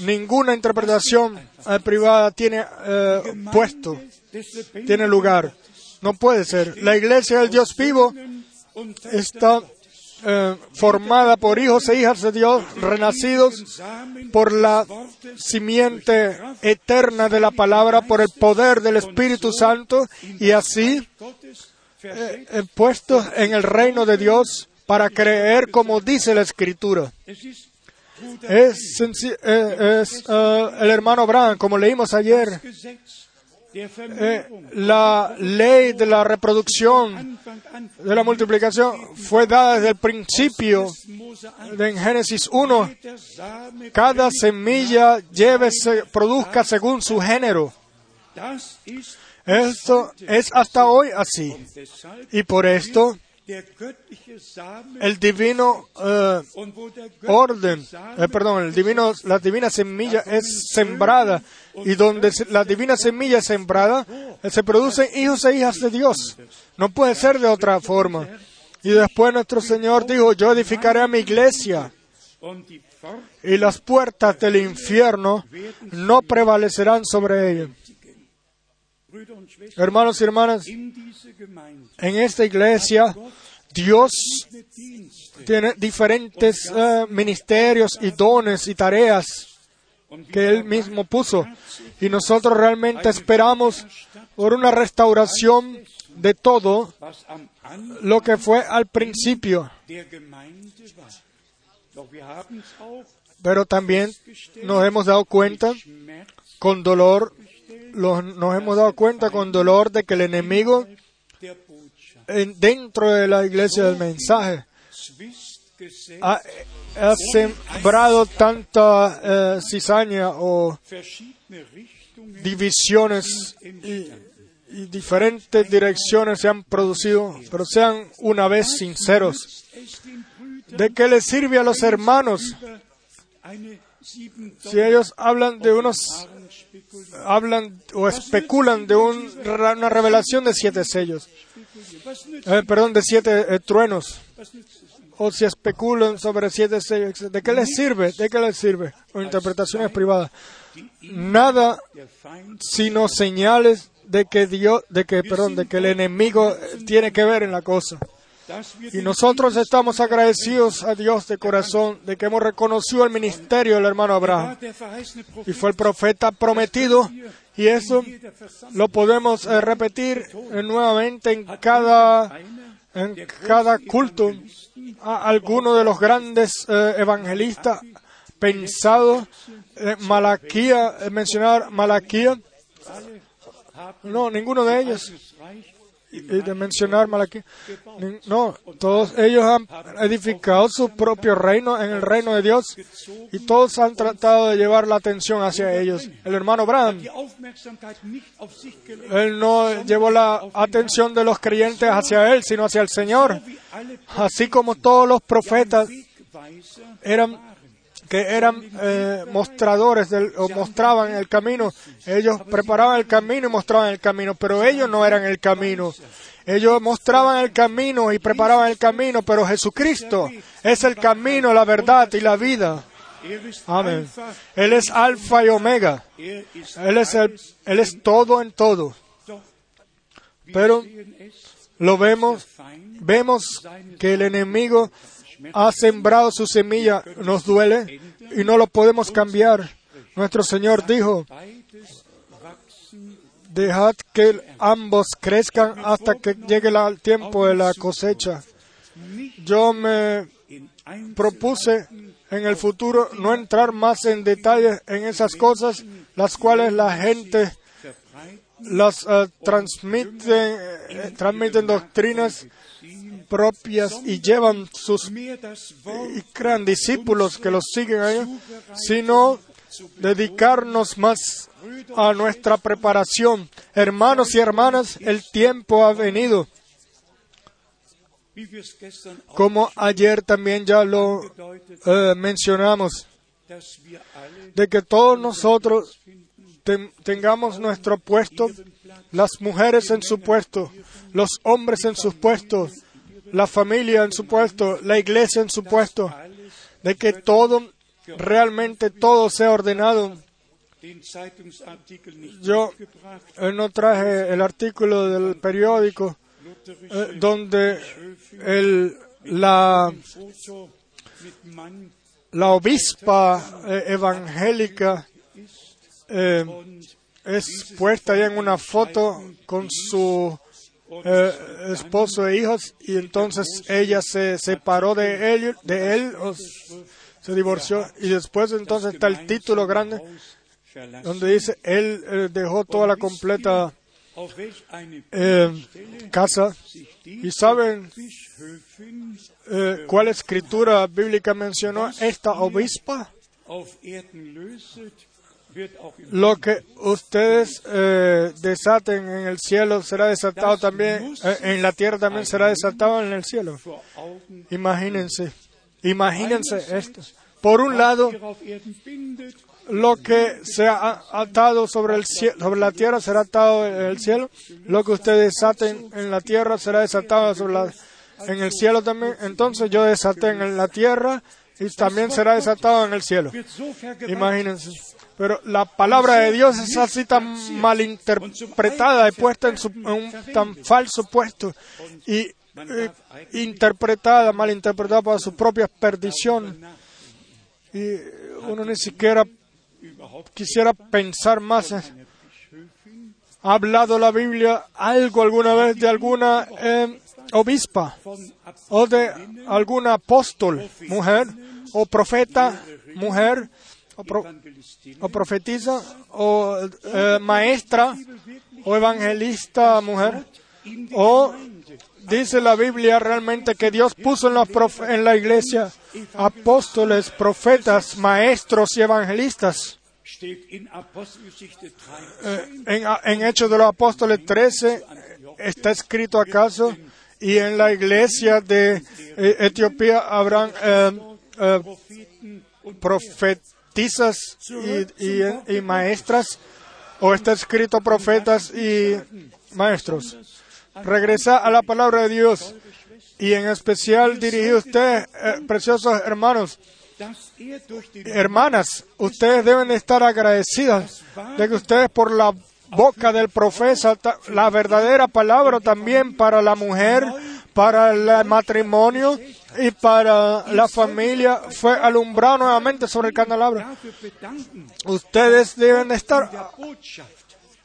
ninguna interpretación eh, privada tiene eh, puesto, tiene lugar. No puede ser. La iglesia del Dios vivo está eh, formada por hijos e hijas de Dios renacidos por la simiente eterna de la palabra, por el poder del Espíritu Santo y así eh, eh, puestos en el reino de Dios para creer como dice la Escritura. Es, el hermano Abraham, como leímos ayer, eh, la ley de la reproducción, de la multiplicación, fue dada desde el principio en Génesis 1. Cada semilla lleve, produzca según su género. Esto es hasta hoy así. Y por esto, el divino eh, orden, eh, perdón, el divino, la divina semilla es sembrada. Y donde la divina semilla es sembrada, eh, se producen hijos e hijas de Dios. No puede ser de otra forma. Y después nuestro Señor dijo, yo edificaré a mi iglesia y las puertas del infierno no prevalecerán sobre ella. Hermanos y hermanas, en esta iglesia Dios tiene diferentes eh, ministerios y dones y tareas que Él mismo puso. Y nosotros realmente esperamos por una restauración de todo lo que fue al principio. Pero también nos hemos dado cuenta con dolor, nos hemos dado cuenta con dolor de que el enemigo dentro de la iglesia del mensaje ha, sembrado tanta eh, cizaña o divisiones y diferentes direcciones se han producido, pero sean una vez sinceros. ¿De qué les sirve a los hermanos si ellos hablan de unos, hablan o especulan de un, una revelación de siete sellos, eh, perdón, de siete eh, truenos, o si especulan sobre siete sellos, ¿de qué les sirve? ¿De qué les sirve? O interpretaciones privadas. Nada sino señales de que Dios, de que, perdón, de que el enemigo tiene que ver en la cosa. Y nosotros estamos agradecidos a Dios de corazón de que hemos reconocido el ministerio del hermano Abraham. Y fue el profeta prometido. Y eso lo podemos eh, repetir eh, nuevamente en cada, en cada culto. A alguno de los grandes eh, evangelistas pensado Malaquía, mencionar Malaquía. No, ninguno de ellos y de mencionar Malaquí. No, todos ellos han edificado su propio reino en el reino de Dios y todos han tratado de llevar la atención hacia ellos. El hermano Bram, él no llevó la atención de los creyentes hacia él, sino hacia el Señor. Así como todos los profetas eran que eran eh, mostradores del, o mostraban el camino. Ellos preparaban el camino y mostraban el camino, pero ellos no eran el camino. Ellos mostraban el camino y preparaban el camino, pero Jesucristo es el camino, la verdad y la vida. Amén. Él es alfa y omega. Él es, el, él es todo en todo. Pero lo vemos, vemos que el enemigo ha sembrado su semilla, nos duele y no lo podemos cambiar. Nuestro Señor dijo, dejad que ambos crezcan hasta que llegue el tiempo de la cosecha. Yo me propuse en el futuro no entrar más en detalles en esas cosas, las cuales la gente las uh, transmiten, eh, transmiten doctrinas propias y llevan sus y crean discípulos que los siguen a ellos, sino dedicarnos más a nuestra preparación. Hermanos y hermanas, el tiempo ha venido. Como ayer también ya lo eh, mencionamos, de que todos nosotros tengamos nuestro puesto, las mujeres en su puesto, los hombres en sus puestos, la familia en su puesto, la iglesia en su puesto, de que todo, realmente todo sea ordenado. Yo eh, no traje el artículo del periódico eh, donde el, la, obispa eh, evangélica es puesta ahí en una foto con su eh, esposo e hijos y entonces ella se separó de él, de él se divorció y después entonces está el título grande donde dice él eh, dejó toda la completa eh, casa. Y saben cuál escritura bíblica mencionó esta obispa lo que ustedes eh, desaten en el cielo será desatado también, eh, en la tierra también será desatado en el cielo. Imagínense, imagínense esto. Por un lado, lo que se ha atado sobre, el cielo, sobre la tierra será atado en el cielo. Lo que ustedes desaten en la tierra será desatado sobre la, en el cielo también. Entonces yo desaté en la tierra y también será desatado en el cielo. Imagínense. Pero la palabra de Dios es así tan malinterpretada y puesta en, un tan falso puesto y eh, interpretada, malinterpretada para su propia perdición. Y uno ni siquiera quisiera pensar más. ¿Ha hablado la Biblia algo alguna vez de alguna eh, obispa o de alguna apóstol, mujer, o profeta, mujer, o, profetiza, o eh, maestra, o evangelista mujer, o dice la Biblia realmente que Dios puso en la, en la iglesia apóstoles, profetas, maestros y evangelistas. steht in Apostelgeschichte 13. Eh, en, Hechos de los Apóstoles 13 está escrito acaso, y en la iglesia de eh, Etiopía habrán eh, Propheten y, y- y maestras, o está escrito profetas y maestros. Regresa a la palabra de Dios y en especial dirigido a ustedes, eh, preciosos hermanos, er hermanas, ustedes deben de estar agradecidas de que ustedes por la boca del profeta, ta- la verdadera palabra también para la mujer, para el matrimonio y para la familia fue alumbrado nuevamente sobre el candelabro. Ustedes deben de estar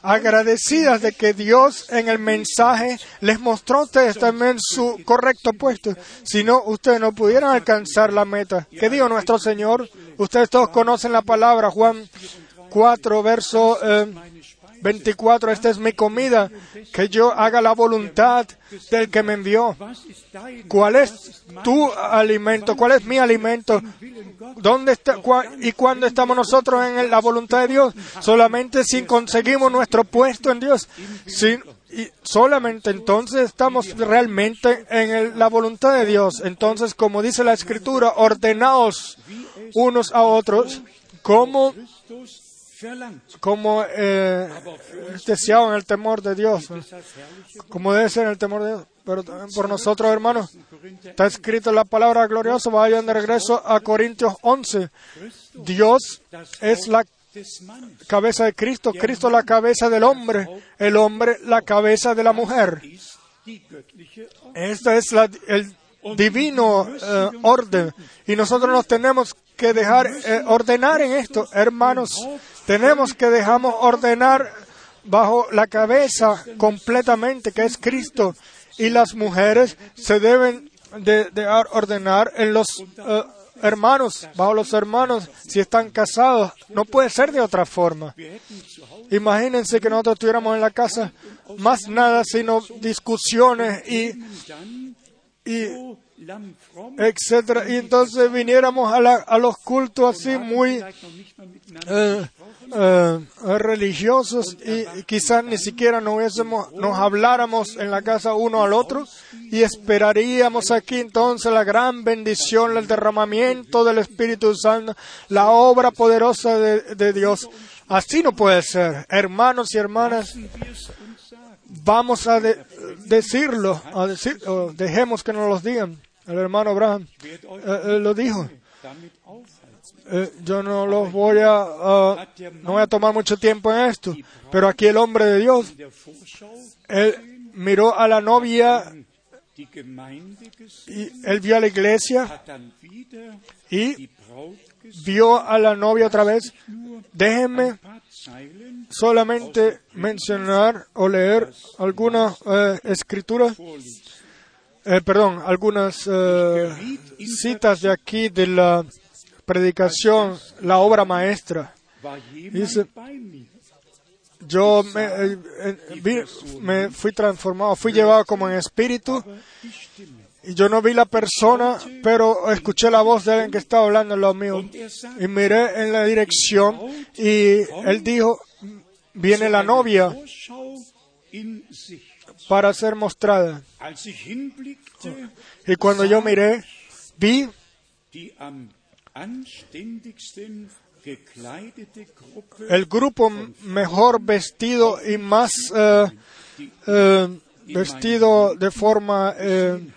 agradecidas de que Dios en el mensaje les mostró a ustedes también su correcto puesto. Si no, ustedes no pudieran alcanzar la meta. ¿Qué dijo nuestro Señor? Ustedes todos conocen la palabra, Juan 4, verso eh, 24. Esta es mi comida, que yo haga la voluntad del que me envió. ¿Cuál es tu alimento? ¿Cuál es mi alimento? ¿Dónde está, ¿Y cuándo estamos nosotros en la voluntad de Dios? Solamente si conseguimos nuestro puesto en Dios. Si- y solamente entonces estamos realmente en la voluntad de Dios. Entonces, como dice la Escritura, ordenaos unos a otros como? Como eh, es deseado en el temor de Dios. Como debe ser el temor de Dios. Pero por nosotros, hermanos. Está escrito en la palabra gloriosa, vayan de regreso a Corintios 11. Dios es la cabeza de Cristo, Cristo la cabeza del hombre, el hombre la cabeza de la mujer. Esta es el divino eh, orden y nosotros nos tenemos que dejar eh, ordenar en esto, hermanos. Tenemos que dejarnos ordenar bajo la cabeza completamente que es Cristo y las mujeres se deben de dejar ordenar en los eh, hermanos, bajo los hermanos si están casados. No puede ser de otra forma. Imagínense que nosotros estuviéramos en la casa más nada sino discusiones y, y etcétera y entonces viniéramos a, la- a los cultos así muy eh, eh, religiosos y quizás ni siquiera nos habláramos en la casa uno al otro y esperaríamos aquí entonces la gran bendición, el derramamiento del Espíritu Santo, la obra poderosa de, Dios. Así no puede ser, hermanos y hermanas. Vamos a de- decirlo, a decir, dejemos que nos los digan. El hermano Abraham eh, eh, lo dijo. Eh, yo no los voy a, ah, no voy a tomar mucho tiempo en esto, pero aquí el hombre de Dios, él miró a la novia él vio a la iglesia y vio a la novia otra vez. Déjenme solamente mencionar o leer algunas eh, escrituras, eh, perdón, algunas citas de aquí de la predicación, la obra maestra. Dice-? Yo me, eh, eh, me fui transformado, fui llevado como en espíritu y yo no vi la persona, pero escuché la voz de alguien que estaba hablando en lo mío. Y miré en la dirección y él dijo, viene la novia para ser mostrada. Y cuando yo miré, vi el grupo mejor vestido y más eh, eh, vestido de forma eh,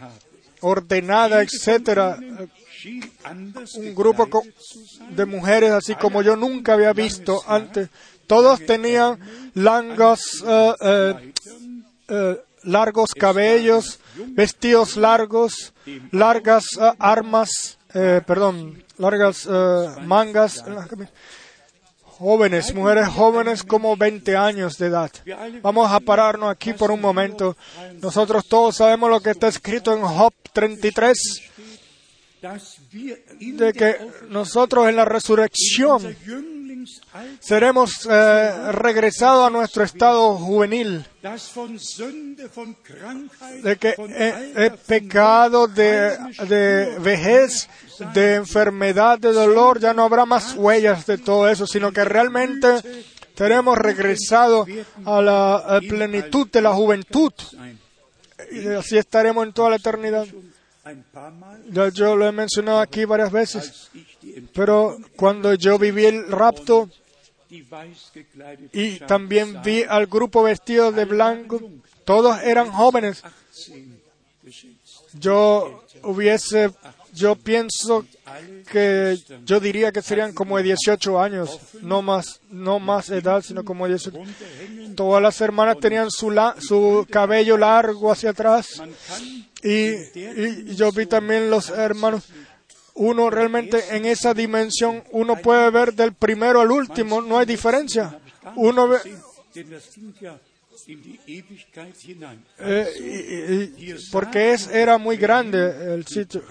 ordenada, etcétera, un grupo de mujeres así como yo nunca había visto antes. Todos tenían largos, cabellos, vestidos largos, largas armas, perdón, largas eh, mangas, jóvenes, mujeres jóvenes como 20 años de edad. Vamos a pararnos aquí por un momento. Nosotros todos sabemos lo que está escrito en Job 33, dass wir in de que nosotros en la resurrección seremos eh, regresados a nuestro estado juvenil, de que eh, eh, pecado, de, de vejez, de enfermedad, de dolor, ya no habrá más huellas de todo eso, sino que realmente seremos regresado a la plenitud de la juventud. Y así estaremos en toda la eternidad. Ya yo lo he mencionado aquí varias veces, pero cuando yo viví el rapto y también vi al grupo vestido de blanco, todos eran jóvenes. 18 geschätzt. Yo hubiese, yo pienso que yo diría que serían como de 18 años, no más, no más edad, sino como 18. runterhängen. Todas las hermanas tenían su, su cabello largo hacia atrás y yo vi también los hermanos. Uno realmente en esa dimensión, uno puede ver del primero al último, no hay diferencia. Uno eh, porque es, era muy grande el sitio.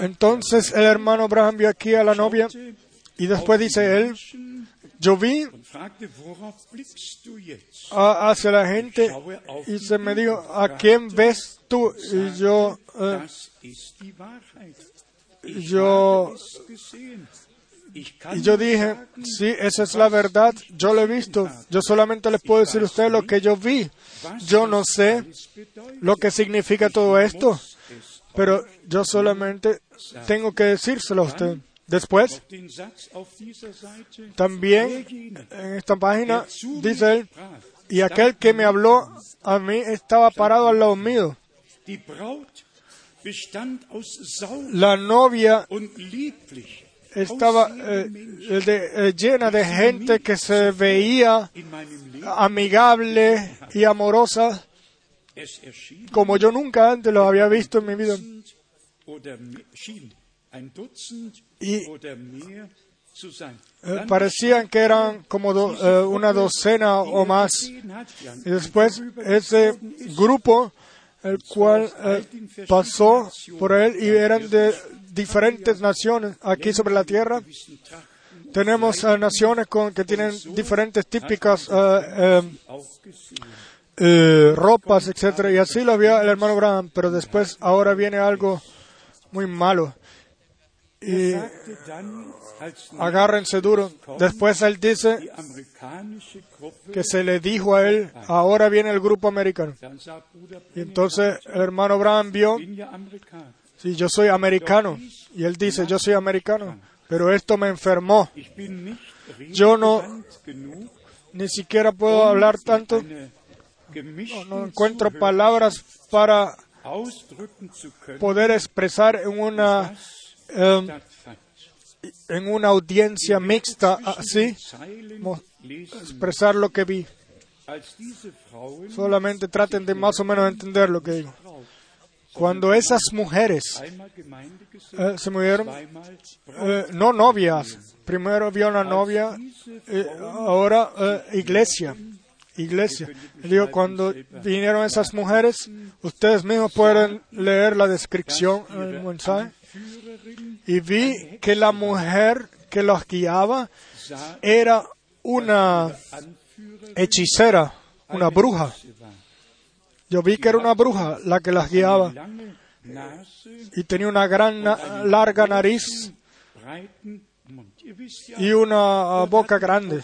Entonces el hermano Abraham vio aquí a la novia y después dice él, yo vi hacia la gente y se me dijo, ¿a quién ves tú? Y yo, eh, yo, y yo dije, sí, esa es la verdad, yo lo he visto. Yo solamente les puedo decir a ustedes lo que yo vi. Yo no sé lo que significa todo esto, Es pero yo solamente tengo que decírselo a usted. Después, también en esta página dice él, y aquel que me habló a mí estaba parado al lado mío. La novia estaba eh, eh, llena de gente que se veía amigable y amorosa como yo nunca antes lo había visto en mi vida. Y eh, parecían que eran como do- eh, una docena o más. Y después ese grupo, el cual eh, pasó por él y eran de diferentes naciones aquí sobre la tierra. Tenemos eh, naciones con, que tienen diferentes típicas ropas, etcétera, y así lo vio el hermano Abraham, pero después ahora viene algo muy malo. Y agárrense duro. Después él dice que se le dijo a él, ahora viene el grupo americano. Y entonces el hermano Abraham vio, sí, yo soy americano. Y él dice, yo soy americano. Pero esto me enfermó. Yo no- Ni siquiera puedo hablar tanto. No encuentro palabras para poder expresar en una, em, en una audiencia mixta así, lesen, expresar lo que vi. Solamente traten de más o menos entender lo que digo. Cuando esas mujeres eh, se murieron, eh, no novias, primero vio una novia, eh, ahora iglesia, iglesia. Digo, cuando vinieron esas mujeres, ustedes mismos pueden leer la descripción el mensaje. Y vi que la mujer que los guiaba era una hechicera, una bruja. Yo vi que era una bruja la que las guiaba y tenía una gran, larga nariz y una boca grande.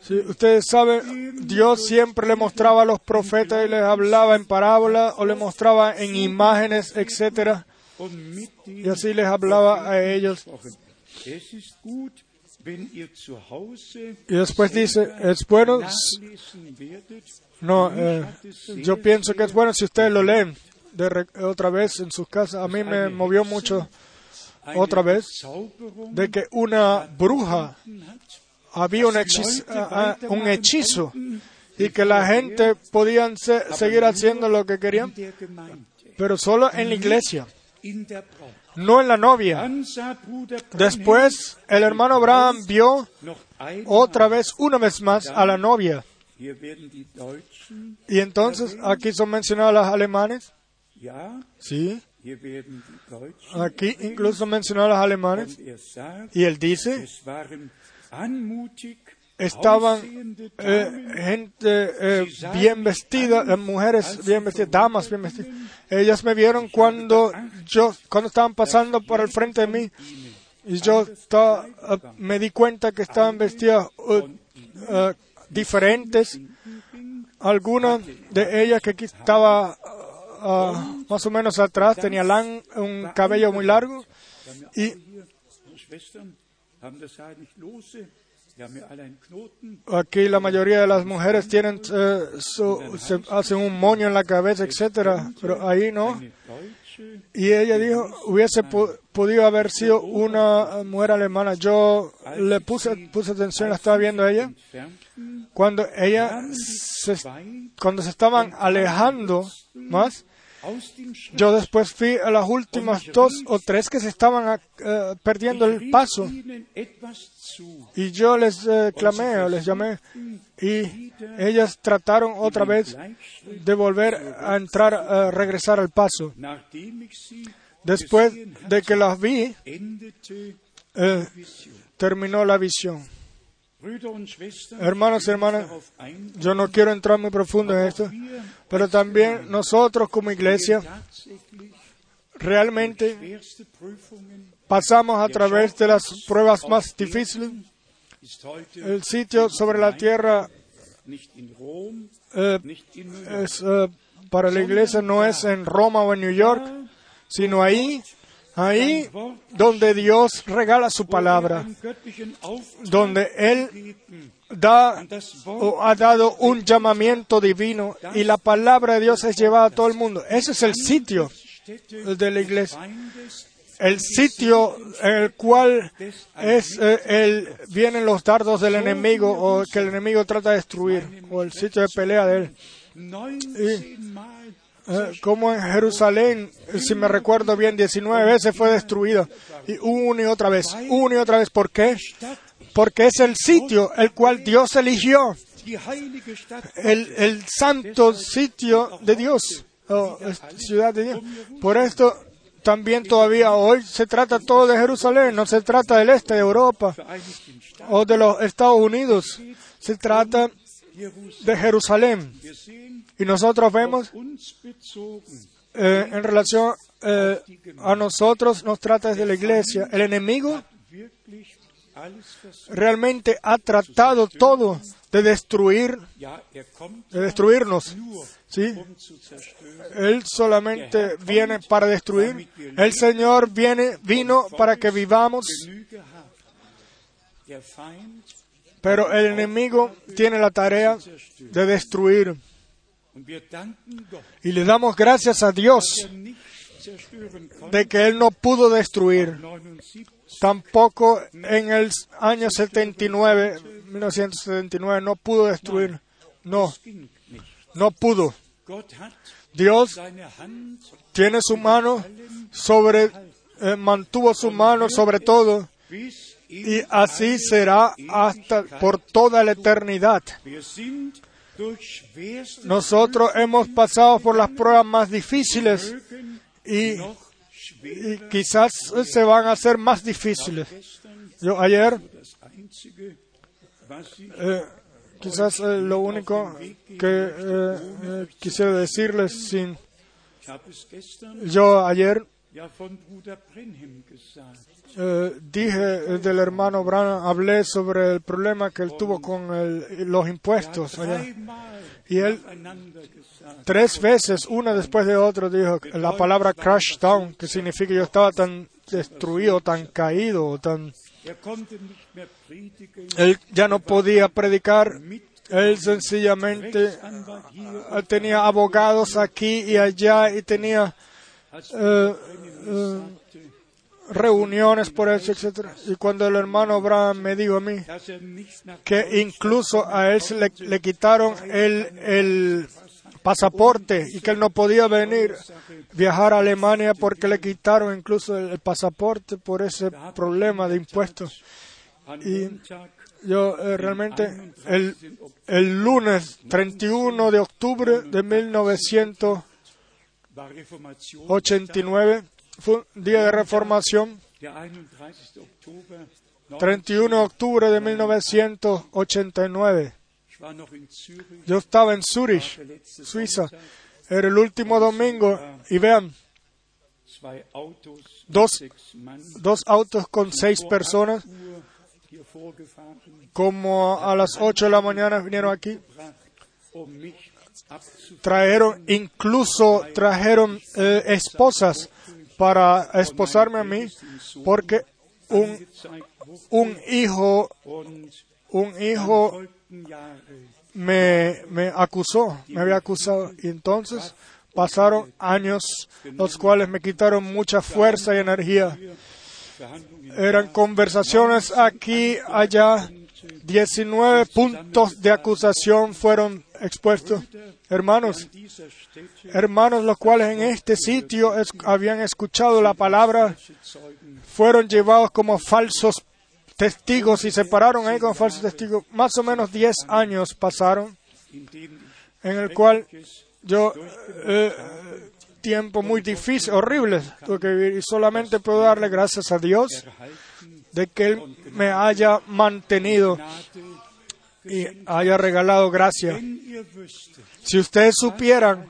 Sí, ustedes saben, Dios siempre le mostraba a los profetas y les hablaba en parábola o le mostraba en imágenes, etcétera, y así les hablaba a ellos. Y después dice, es bueno, no, eh, yo pienso que es bueno si ustedes lo leen de otra vez en sus casas. A mí me movió mucho otra vez de que una bruja había un, hechizo, ah, ah, un hechizo y que la gente podían se- seguir haciendo lo que querían, pero solo en la iglesia. No en la novia. Después el hermano Abraham vio otra vez, una vez más, a la novia. Y entonces aquí son mencionados las alemanes. Sí. Aquí incluso mencionó a los alemanes. Y él dice, estaban eh, gente eh, bien vestida, eh, mujeres bien vestidas, damas bien vestidas. Ellas me vieron cuando yo, cuando estaban pasando por el frente de mí y yo me di cuenta que estaban vestidas diferentes. Algunas de ellas que aquí estaba ah, más o menos atrás tenía lan- un cabello muy largo y Aquí la mayoría de las mujeres tienen eh, su- se hacen un moño en la cabeza, etcétera, pero ahí no. Y ella dijo, hubiese podido haber sido una mujer alemana. Yo le puse, puse atención, la estaba viendo a ella. Cuando ella se, cuando se estaban alejando más. Yo después fui a las últimas dos o tres que se estaban eh, perdiendo el paso. Y yo les eh, clamé o les llamé y ellas trataron otra vez de volver a entrar, a regresar al paso. Después de que las vi, eh, terminó la visión. Hermanos y hermanas, Yo no quiero entrar muy profundo en esto, pero también nosotros como iglesia realmente pasamos a través de las pruebas más difíciles. El sitio sobre la tierra eh, es, eh, para la iglesia no es en Roma o en New York, sino ahí, ahí donde Dios regala su palabra, donde Él da o ha dado un llamamiento divino y la palabra de Dios es llevada a todo el mundo. Ese es el sitio de la iglesia. El sitio en el cual es eh, el, vienen los dardos del enemigo o que el enemigo trata de destruir, o el sitio de pelea de él. 19 Mal como en Jerusalén, si me recuerdo bien, 19 veces fue destruida. Y una y otra vez, una y otra vez. ¿Por qué? Porque es el sitio el cual Dios eligió, el, el santo sitio de Dios, ciudad de Dios. Por esto también todavía hoy se trata todo de Jerusalén, no se trata del este de Europa o de los Estados Unidos, se trata de Jerusalén. Y nosotros vemos eh, en relación eh, a nosotros, nos trata desde la iglesia. El enemigo realmente ha tratado todo de destruir, er de destruirnos. ¿sí? um. Él solamente viene para destruir. El Señor viene, vino para que vivamos, pero el enemigo tiene la tarea de destruir. Y le damos gracias a Dios de que Él no pudo destruir. 79 Tampoco en el año 79, 1979, no pudo destruir. No, no pudo. Dios tiene su mano sobre, eh, mantuvo su mano sobre todo y así será hasta por toda la eternidad. Nosotros hemos pasado por las pruebas más difíciles y, quizás se van a hacer más difíciles. Yo ayer, eh, quizás eh, lo único que eh, eh, quisiera decirles, sin, yo ayer eh, dije eh, del hermano Branham, hablé sobre el problema que él tuvo con el- los impuestos allá. Y él tres veces, una después de otra, dijo la palabra crash down, que significa yo estaba tan destruido, tan caído, tan... Él ya no podía predicar, él sencillamente eh, tenía abogados aquí y allá y tenía eh, sagte, reuniones por eso, etc. Y cuando el hermano Abraham me dijo a mí que incluso a él se le, le quitaron el, el pasaporte y que él no podía venir, viajar a Alemania porque le quitaron incluso el pasaporte por ese problema de impuestos. Y yo eh, realmente el, el lunes 31 de octubre de 1989 día de reformación, Der 31. Oktober 31 de octubre de 1989. Ich war noch in Zürich. Yo estaba en Zurich, Suiza. Era el último domingo y vean, Dos- dos autos con seis personas, 8 Uhr hier vorgefahren, como a las 8 de la mañana vinieron aquí. um. Trajeron, incluso trajeron eh, esposas para esposarme a mí, porque un, un hijo, un hijo Jahre me, me acusó, me había acusado. Y entonces pasaron años, los cuales me quitaron mucha fuerza y energía. Eran conversaciones aquí, allá. 19 puntos de acusación fueron expuestos. Hermanos, hermanos, los cuales en este sitio habían escuchado la palabra, fueron llevados como falsos testigos y se pararon ahí como falsos testigos. Más o menos 10 años pasaron en el cual yo, eh, tiempo muy difícil, horrible, tuve y solamente puedo darle gracias a Dios de que Él me haya mantenido y haya regalado gracia. Si ustedes supieran,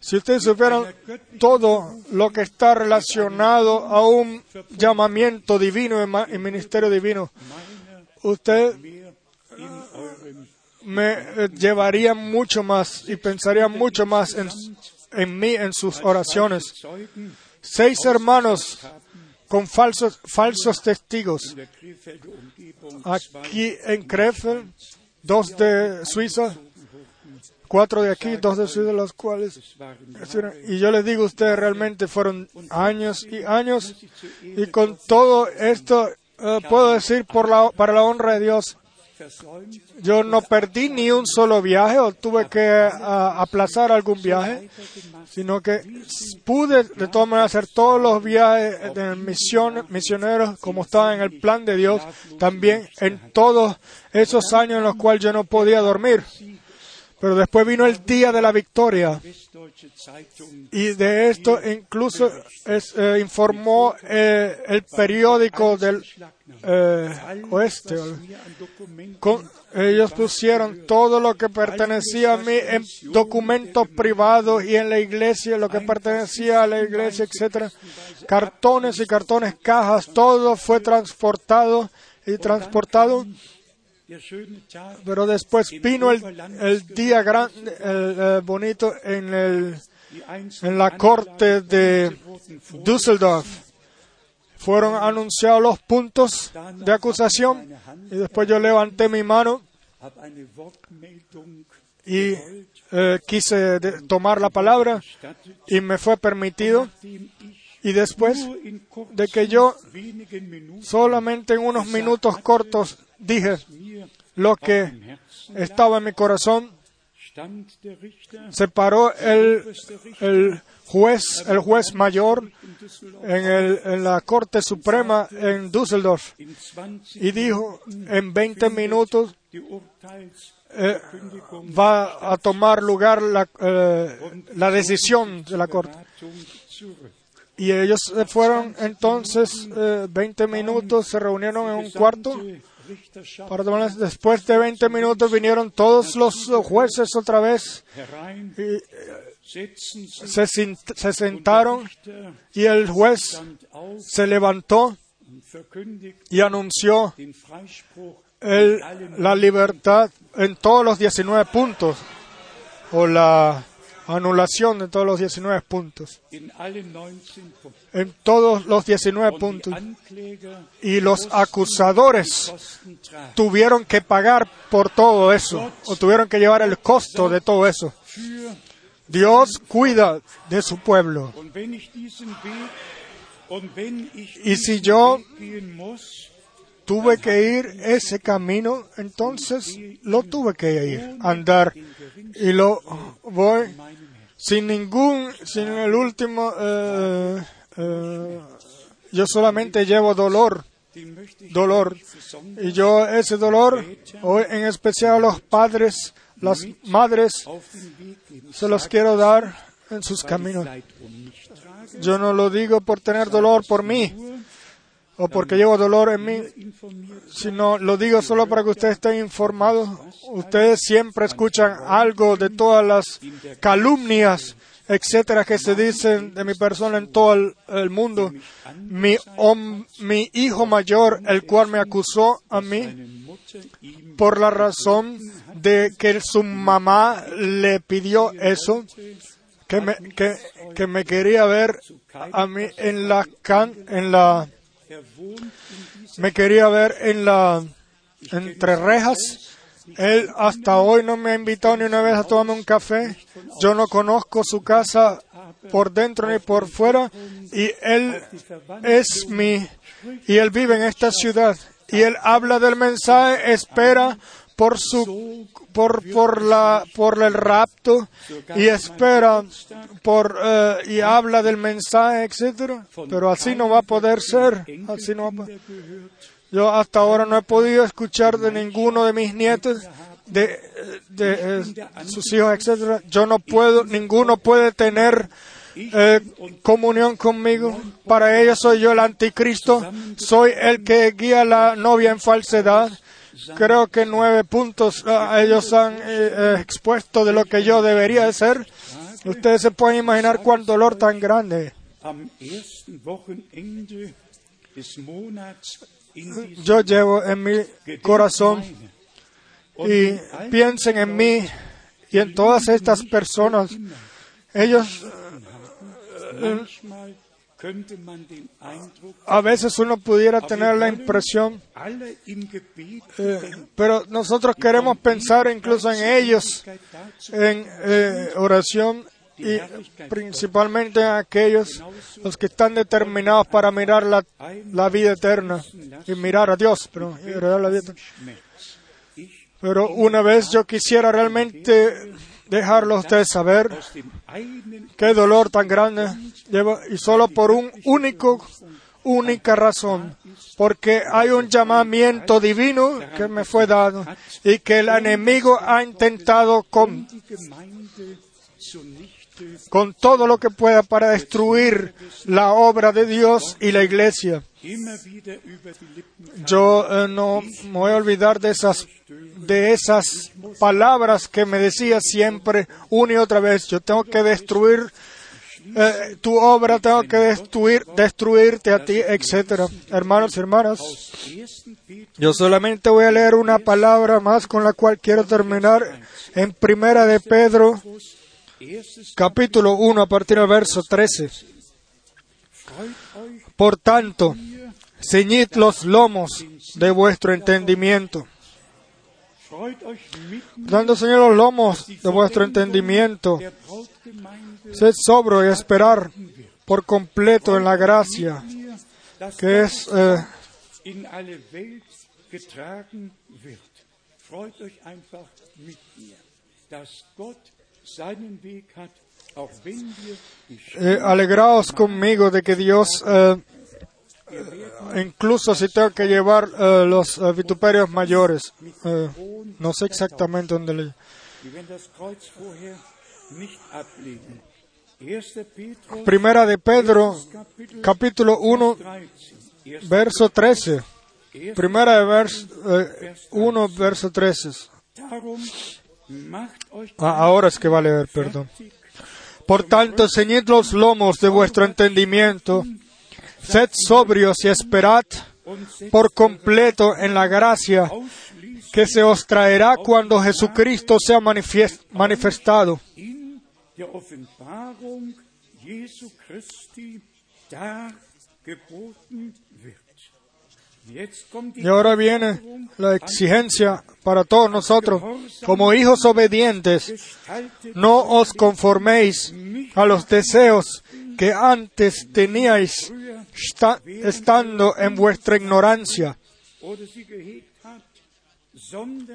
si ustedes supieran todo lo que está relacionado a un llamamiento divino y ministerio divino, usted eurem me eh, llevaría mucho más y pensaría mucho más en, en mí, en sus oraciones. Seis hermanos con falsos, falsos testigos. Aquí en Krefeld, dos de Suiza, cuatro de aquí, dos de Suiza, los cuales Y yo les digo, ustedes realmente fueron años y años. Y con todo esto, eh, puedo decir por la, para la honra de Dios, yo no perdí ni un solo viaje o tuve que aplazar algún viaje, sino que pude de todas maneras hacer todos los viajes de misión, misioneros como estaba en el plan de Dios, también en todos esos años en los cuales yo no podía dormir. Pero después vino el día de la victoria. Y de esto incluso eh, informó eh, el periódico del eh, oeste. ellos pusieron todo lo que pertenecía a mí en documentos privados y en la iglesia, lo que pertenecía a la iglesia, etcétera, cartones y cartones, cajas, todo fue transportado y transportado. Pero después vino el, día grande, el, eh, bonito en el en la corte de Düsseldorf. Fueron anunciados los puntos de acusación y después yo levanté mi mano y eh, quise tomar la palabra y me fue permitido y después de que yo solamente en unos minutos cortos dije lo que estaba en mi corazón, se paró el, juez, el juez mayor en, la Corte Suprema en Düsseldorf in 20 y dijo en 20 minutos eh, va a tomar lugar la, eh, la decisión de la Corte. Y ellos fueron entonces eh, 20 minutos, se reunieron en un cuarto. Después de 20 minutos vinieron todos los eh, jueces otra vez sich se, se sentaron y el juez se levantó y anunció el- la libertad en todos los 19 puntos o la anulación de todos los 19 puntos. in allen 19 Punkten. En todos los 19 Und die puntos. Y los acusadores tuvieron que pagar por todo eso, o tuvieron que llevar el costo de todo eso. Dios cuida de su pueblo. Y si yo tuve que ir ese camino, entonces lo tuve que ir, andar. Y lo voy sin ningún, sin el último, eh, eh, yo solamente llevo dolor, dolor. Y yo ese dolor, hoy en especial a los padres, las madres, se los quiero dar en sus caminos. Yo no lo digo por tener dolor por mí o porque llevo dolor en mí, sino lo digo solo para que ustedes estén informados. Ustedes siempre escuchan algo de todas las calumnias, etcétera, que se dicen de mi persona en todo el, mundo. Mi, hom- mi hijo mayor, el cual me acusó a mí por la razón de que su mamá le pidió eso, que me, que me quería ver a mí en la can, en la, me quería ver en la, entre rejas. Él hasta hoy no me ha invitado ni una vez a tomarme un café. Yo no conozco su casa por dentro ni por fuera. Y él es mi, y él vive en esta ciudad. Y él habla del mensaje, espera por su, por, por la, por el rapto y espera por, eh, y habla del mensaje, etcétera. Pero así no va a poder ser. Así no va a yo hasta ahora no he podido escuchar de ninguno de mis nietos, de, de, eh, sus hijos, etcétera. Yo no puedo, ninguno puede tener eh, comunión conmigo. Para ellos soy yo el anticristo, soy el que guía a la novia en falsedad. Creo que nueve puntos ah, ellos han eh, eh, expuesto de lo que yo debería de ser. Ustedes se pueden imaginar cuán dolor tan grande. Yo llevo en mi corazón y piensen en mí y en todas estas personas. Ellos, a veces uno pudiera tener la impresión, eh, pero nosotros queremos pensar incluso en ellos, en eh, oración y principalmente en aquellos los que están determinados para mirar la, la vida eterna y mirar a Dios, pero, Pero una vez yo quisiera realmente dejarlo a ustedes saber qué dolor tan grande lleva y solo por un único única razón porque hay un llamamiento divino que me fue dado y que el enemigo ha intentado con, con todo lo que pueda para destruir la obra de Dios y la iglesia yo eh, no me voy a olvidar de esas de esas palabras que me decía siempre una y otra vez yo tengo que destruir eh, tu obra tengo que destruir destruirte a ti etcétera hermanos y hermanas aus 1. Petrus yo solamente voy a leer una palabra más con la cual quiero terminar en primera de Pedro 1. Capítulo 1 a partir del verso 13 Freut euch por tanto ceñid los lomos de vuestro entendimiento mitten Dando, Señor, los lomos de vuestro entendimiento. Sed sobro y esperar por completo en la gracia que es eh, eh, alegraos conmigo de que Dios, eh, incluso si tengo que llevar eh, los eh, vituperios mayores, eh, no sé exactamente dónde le. Wir werden das Kreuz vorher nicht ablegen. 1. Petrus, Primera de Pedro, capítulo 1, 13. 1. verso 13. Primera de vers, eh, 1, verso 13. Ah, ahora es que va a leer, perdón. Por tanto, ceñid los lomos de vuestro entendimiento, sed sobrios y esperad por completo en la gracia que se os traerá cuando Jesucristo sea manifestado. Y ahora viene la exigencia para todos nosotros, como hijos obedientes, no os conforméis a los deseos que antes teníais esta- estando en vuestra ignorancia,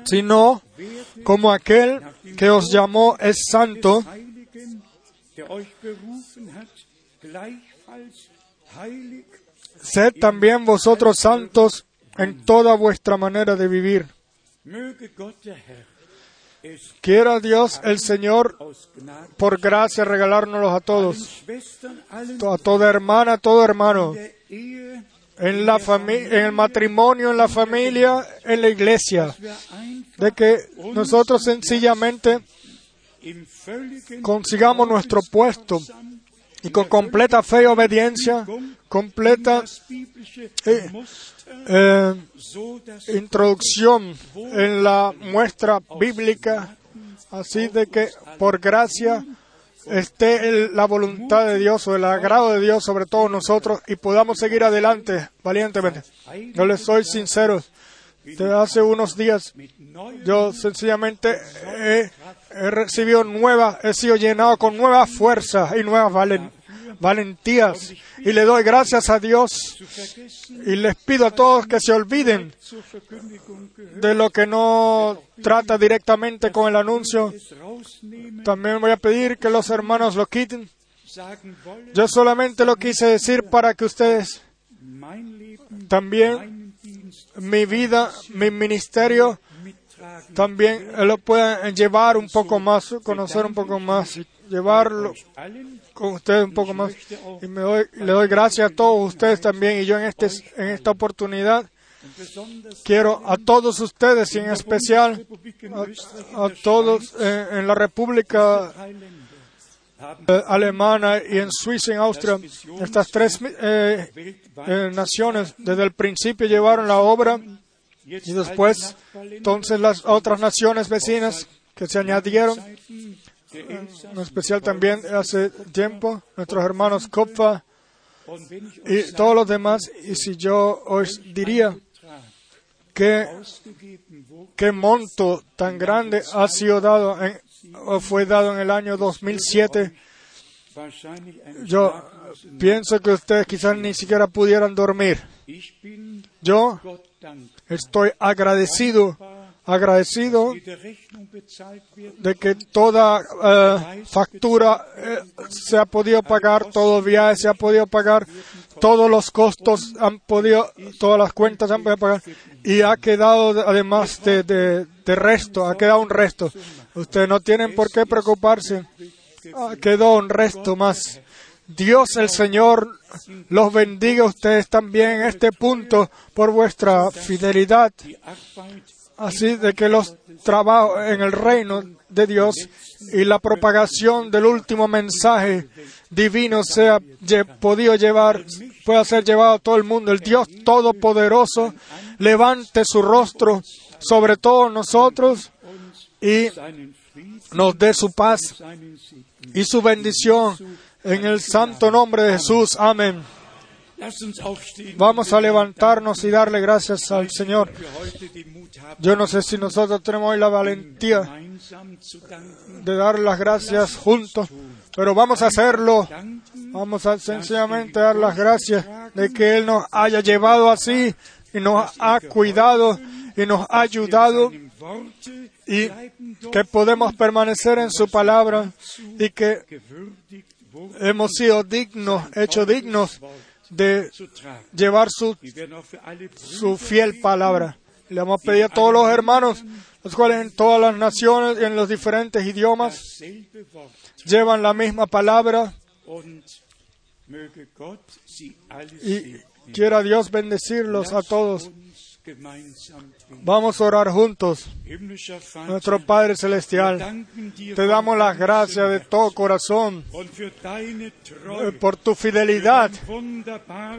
sino como aquel que os llamó es santo, sed también vosotros santos en toda vuestra manera de vivir. Quiera Dios el Señor por gracia regalárnoslos a todos, a toda hermana, a todo hermano, en la en el matrimonio, en la familia, en la iglesia, de que nosotros sencillamente consigamos nuestro puesto y con completa fe y obediencia, completa Eh, eh, introducción en la muestra bíblica, así de que por gracia esté la voluntad de Dios o el agrado de Dios sobre todos nosotros y podamos seguir adelante valientemente. Yo les soy sincero, desde hace unos días yo sencillamente he, he recibido nuevas, he sido llenado con nuevas fuerzas y nuevas valen- valentías y le doy gracias a Dios y les pido a todos que se olviden de lo que no trata directamente con el anuncio. También voy a pedir que los hermanos lo quiten. Yo solamente lo quise decir para que ustedes también, mi vida, mi ministerio, también lo puedan llevar un poco más, conocer un poco más, llevarlo con ustedes un poco más. Y le doy gracias a todos ustedes también. Y yo en, este, en esta oportunidad quiero a todos ustedes y en especial a, todos en la República eh, alemana y en Suiza y en Austria, estas tres eh, eh, naciones desde el principio llevaron la obra y después entonces las otras naciones vecinas que se añadieron, en especial también hace tiempo nuestros hermanos Kopfa y todos los demás, y si yo os diría que qué monto tan grande ha sido dado o fue dado en el año 2007, wahrscheinlich ein yo pienso que ustedes quizás ni siquiera pudieran dormir. Yo estoy agradecido, agradecido de que toda eh, factura eh, se ha podido pagar, todo viaje se ha podido pagar, todos los costos han podido, todas las cuentas han podido pagar y ha quedado además de, resto, ha quedado un resto. Ustedes no tienen por qué preocuparse, Ah, quedó un resto más. Dios el Señor los bendiga a ustedes también en este punto por vuestra fidelidad así de que los trabajos en el reino de Dios y la propagación del último mensaje divino sea podido llevar, pueda ser llevado a todo el mundo. El Dios Todopoderoso levante su rostro sobre todos nosotros y nos dé su paz y su bendición en el santo nombre de Jesús. Amén. Vamos a levantarnos y darle gracias al Señor. Yo no sé si nosotros tenemos hoy la valentía de dar las gracias juntos, pero vamos a hacerlo. Vamos a sencillamente dar las gracias de que Él nos haya llevado así y nos ha cuidado y nos ha ayudado y que podemos permanecer en su palabra y que hemos sido dignos, hechos dignos de llevar su, su fiel palabra. Le vamos a pedir a todos los hermanos, los cuales en todas las naciones y en los diferentes idiomas llevan la misma palabra y quiera Dios bendecirlos a todos. Vamos a orar juntos. Nuestro Padre Celestial, dir te damos las gracias de todo corazón eh, por tu fidelidad,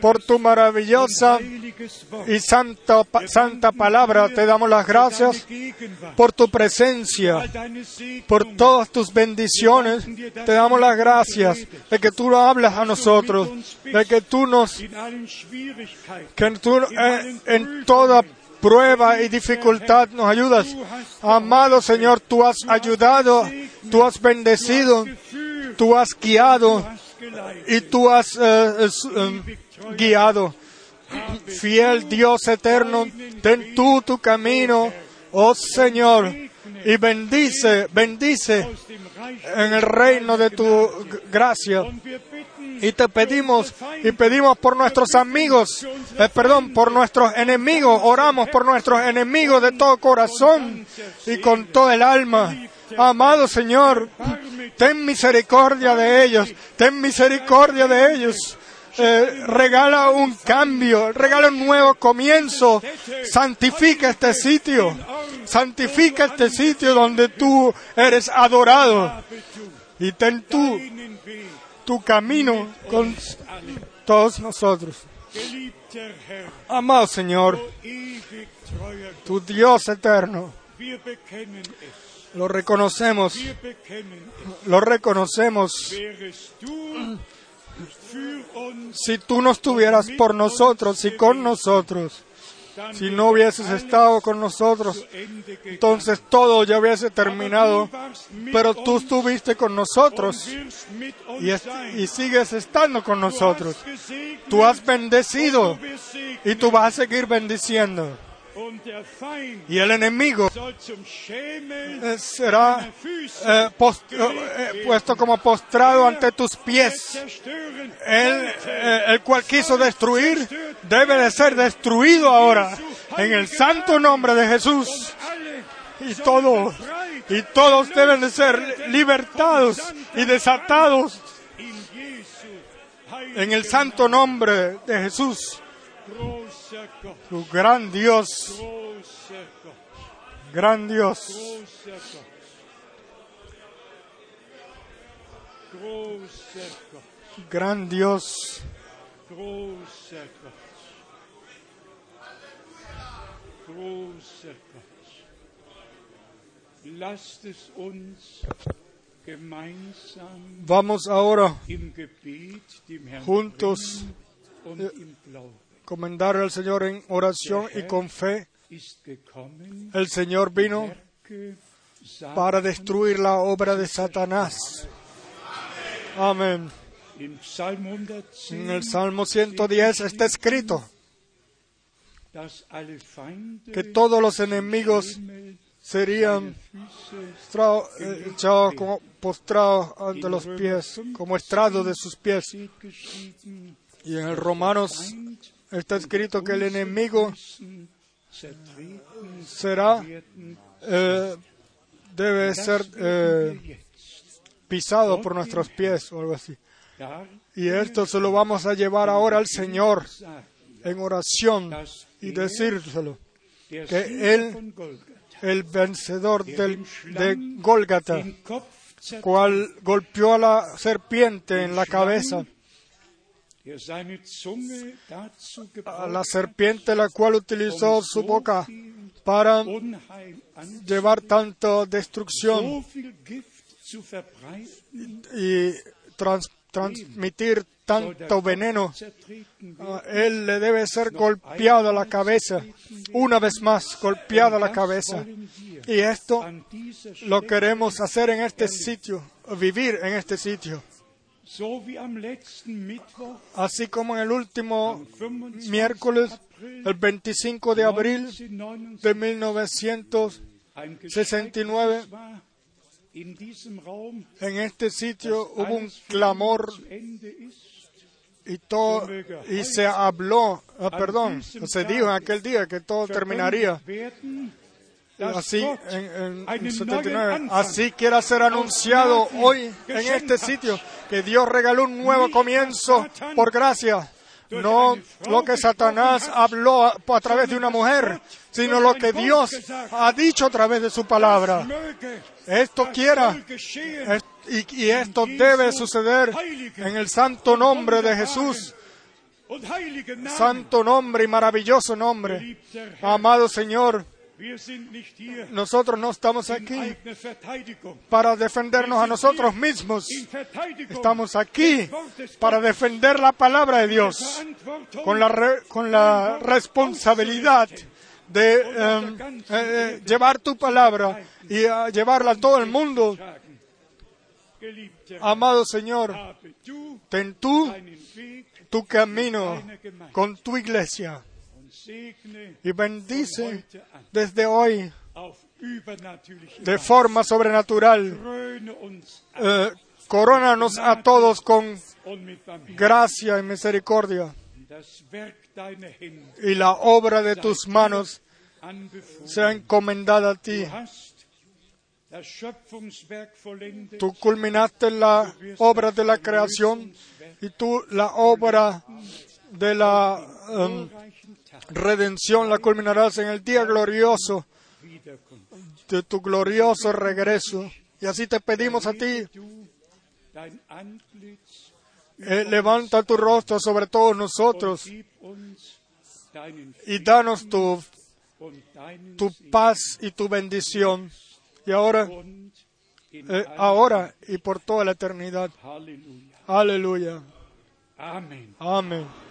por tu maravillosa y santa, santa palabra. Te damos las gracias por tu presencia, por todas tus bendiciones. Te damos las gracias de que tú hablas a nosotros, de que tú nos, que tú eh, en toda prueba y dificultad nos ayudas. Amado Señor, tú has ayudado, tú has bendecido, tú has guiado y tú has eh, eh, guiado. Fiel Dios eterno, ten tú tu camino, oh Señor, y bendice, bendice en el reino de tu gracia. Y te pedimos y pedimos por nuestros amigos, eh, perdón, por nuestros enemigos, oramos por nuestros enemigos de todo corazón y con todo el alma. Amado Señor, ten misericordia de ellos, ten misericordia de ellos. Eh, regala un cambio, regala un nuevo comienzo, santifica este sitio, santifica este sitio donde tú eres adorado y ten tú. Tu camino con todos nosotros. Amado Señor, tu Dios eterno, lo reconocemos, lo reconocemos. Si tú no estuvieras por nosotros y con nosotros, si no hubieses estado con nosotros, entonces todo ya hubiese terminado. Pero tú estuviste con nosotros y, y sigues estando con nosotros. Tú has bendecido y tú vas a seguir bendiciendo. Y el enemigo será eh, eh, puesto como postrado ante tus pies. Él, eh, el cual quiso destruir, debe de ser destruido ahora en el santo nombre de Jesús. Y todos, y todos deben de ser libertados y desatados en el santo nombre de Jesús, tu gran Dios, gran Dios, gran Dios, Vamos ahora juntos comendar al Señor en oración y con fe. El Señor vino para destruir la obra de Satanás. Amén. Im Psalm 110, En el Salmo 110 está escrito que todos los enemigos serían eh, echados postrados ante los pies, como estrados de sus pies. Y en el Romanos está escrito que el enemigo será, eh, debe ser eh, pisado por nuestros pies o algo así. Y esto se lo vamos a llevar ahora al Señor en oración y decírselo. que él- El vencedor del, de Gólgata, cual golpeó a la serpiente en la cabeza, a la serpiente la cual utilizó um su boca para llevar tanto destrucción y trans- transmitir tanto veneno. zertreten A werden. él le debe ser golpeada la cabeza, una vez más golpeada la cabeza. Y esto lo queremos hacer en este sitio, vivir en este sitio. Así como en el último am 25. miércoles, el 25 de abril 1969, de 1900, ein 69, Geschrei war in diesem Raum, en este sitio hubo un clamor y todo y se habló, ah, perdón, se dijo en aquel día que todo terminaría así en, en einen 79. neuen Anfang Así quiera ser anunciado hoy en este sitio que Dios regaló un nuevo comienzo por gracia. No lo que Satanás habló a, a través de una mujer, sino lo que Dios ha dicho a través de su palabra. Esto quiera es- y, y esto debe suceder en el santo nombre de Jesús, santo nombre y maravilloso nombre. Amado Señor, nosotros no estamos aquí para defendernos a nosotros mismos. Estamos aquí para defender la palabra de Dios con la, re- con la responsabilidad de em, eh, eh, llevar tu palabra y a llevarla a todo el mundo. Amado Señor, ten tú tu camino con tu iglesia y bendice desde hoy de forma sobrenatural. Eh, Corónanos a todos con gracia y misericordia. Y la obra de tus manos sea encomendada a ti. Tú culminaste la obra de la creación y tú la obra de la Tag redención la culminarás en el día glorioso de tu glorioso regreso. Y así te pedimos a ti, eh, levanta tu rostro sobre todos nosotros y danos tu, tu paz y tu bendición. Y ahora, eh, ahora y por toda la eternidad. Aleluya. Amen. Amén.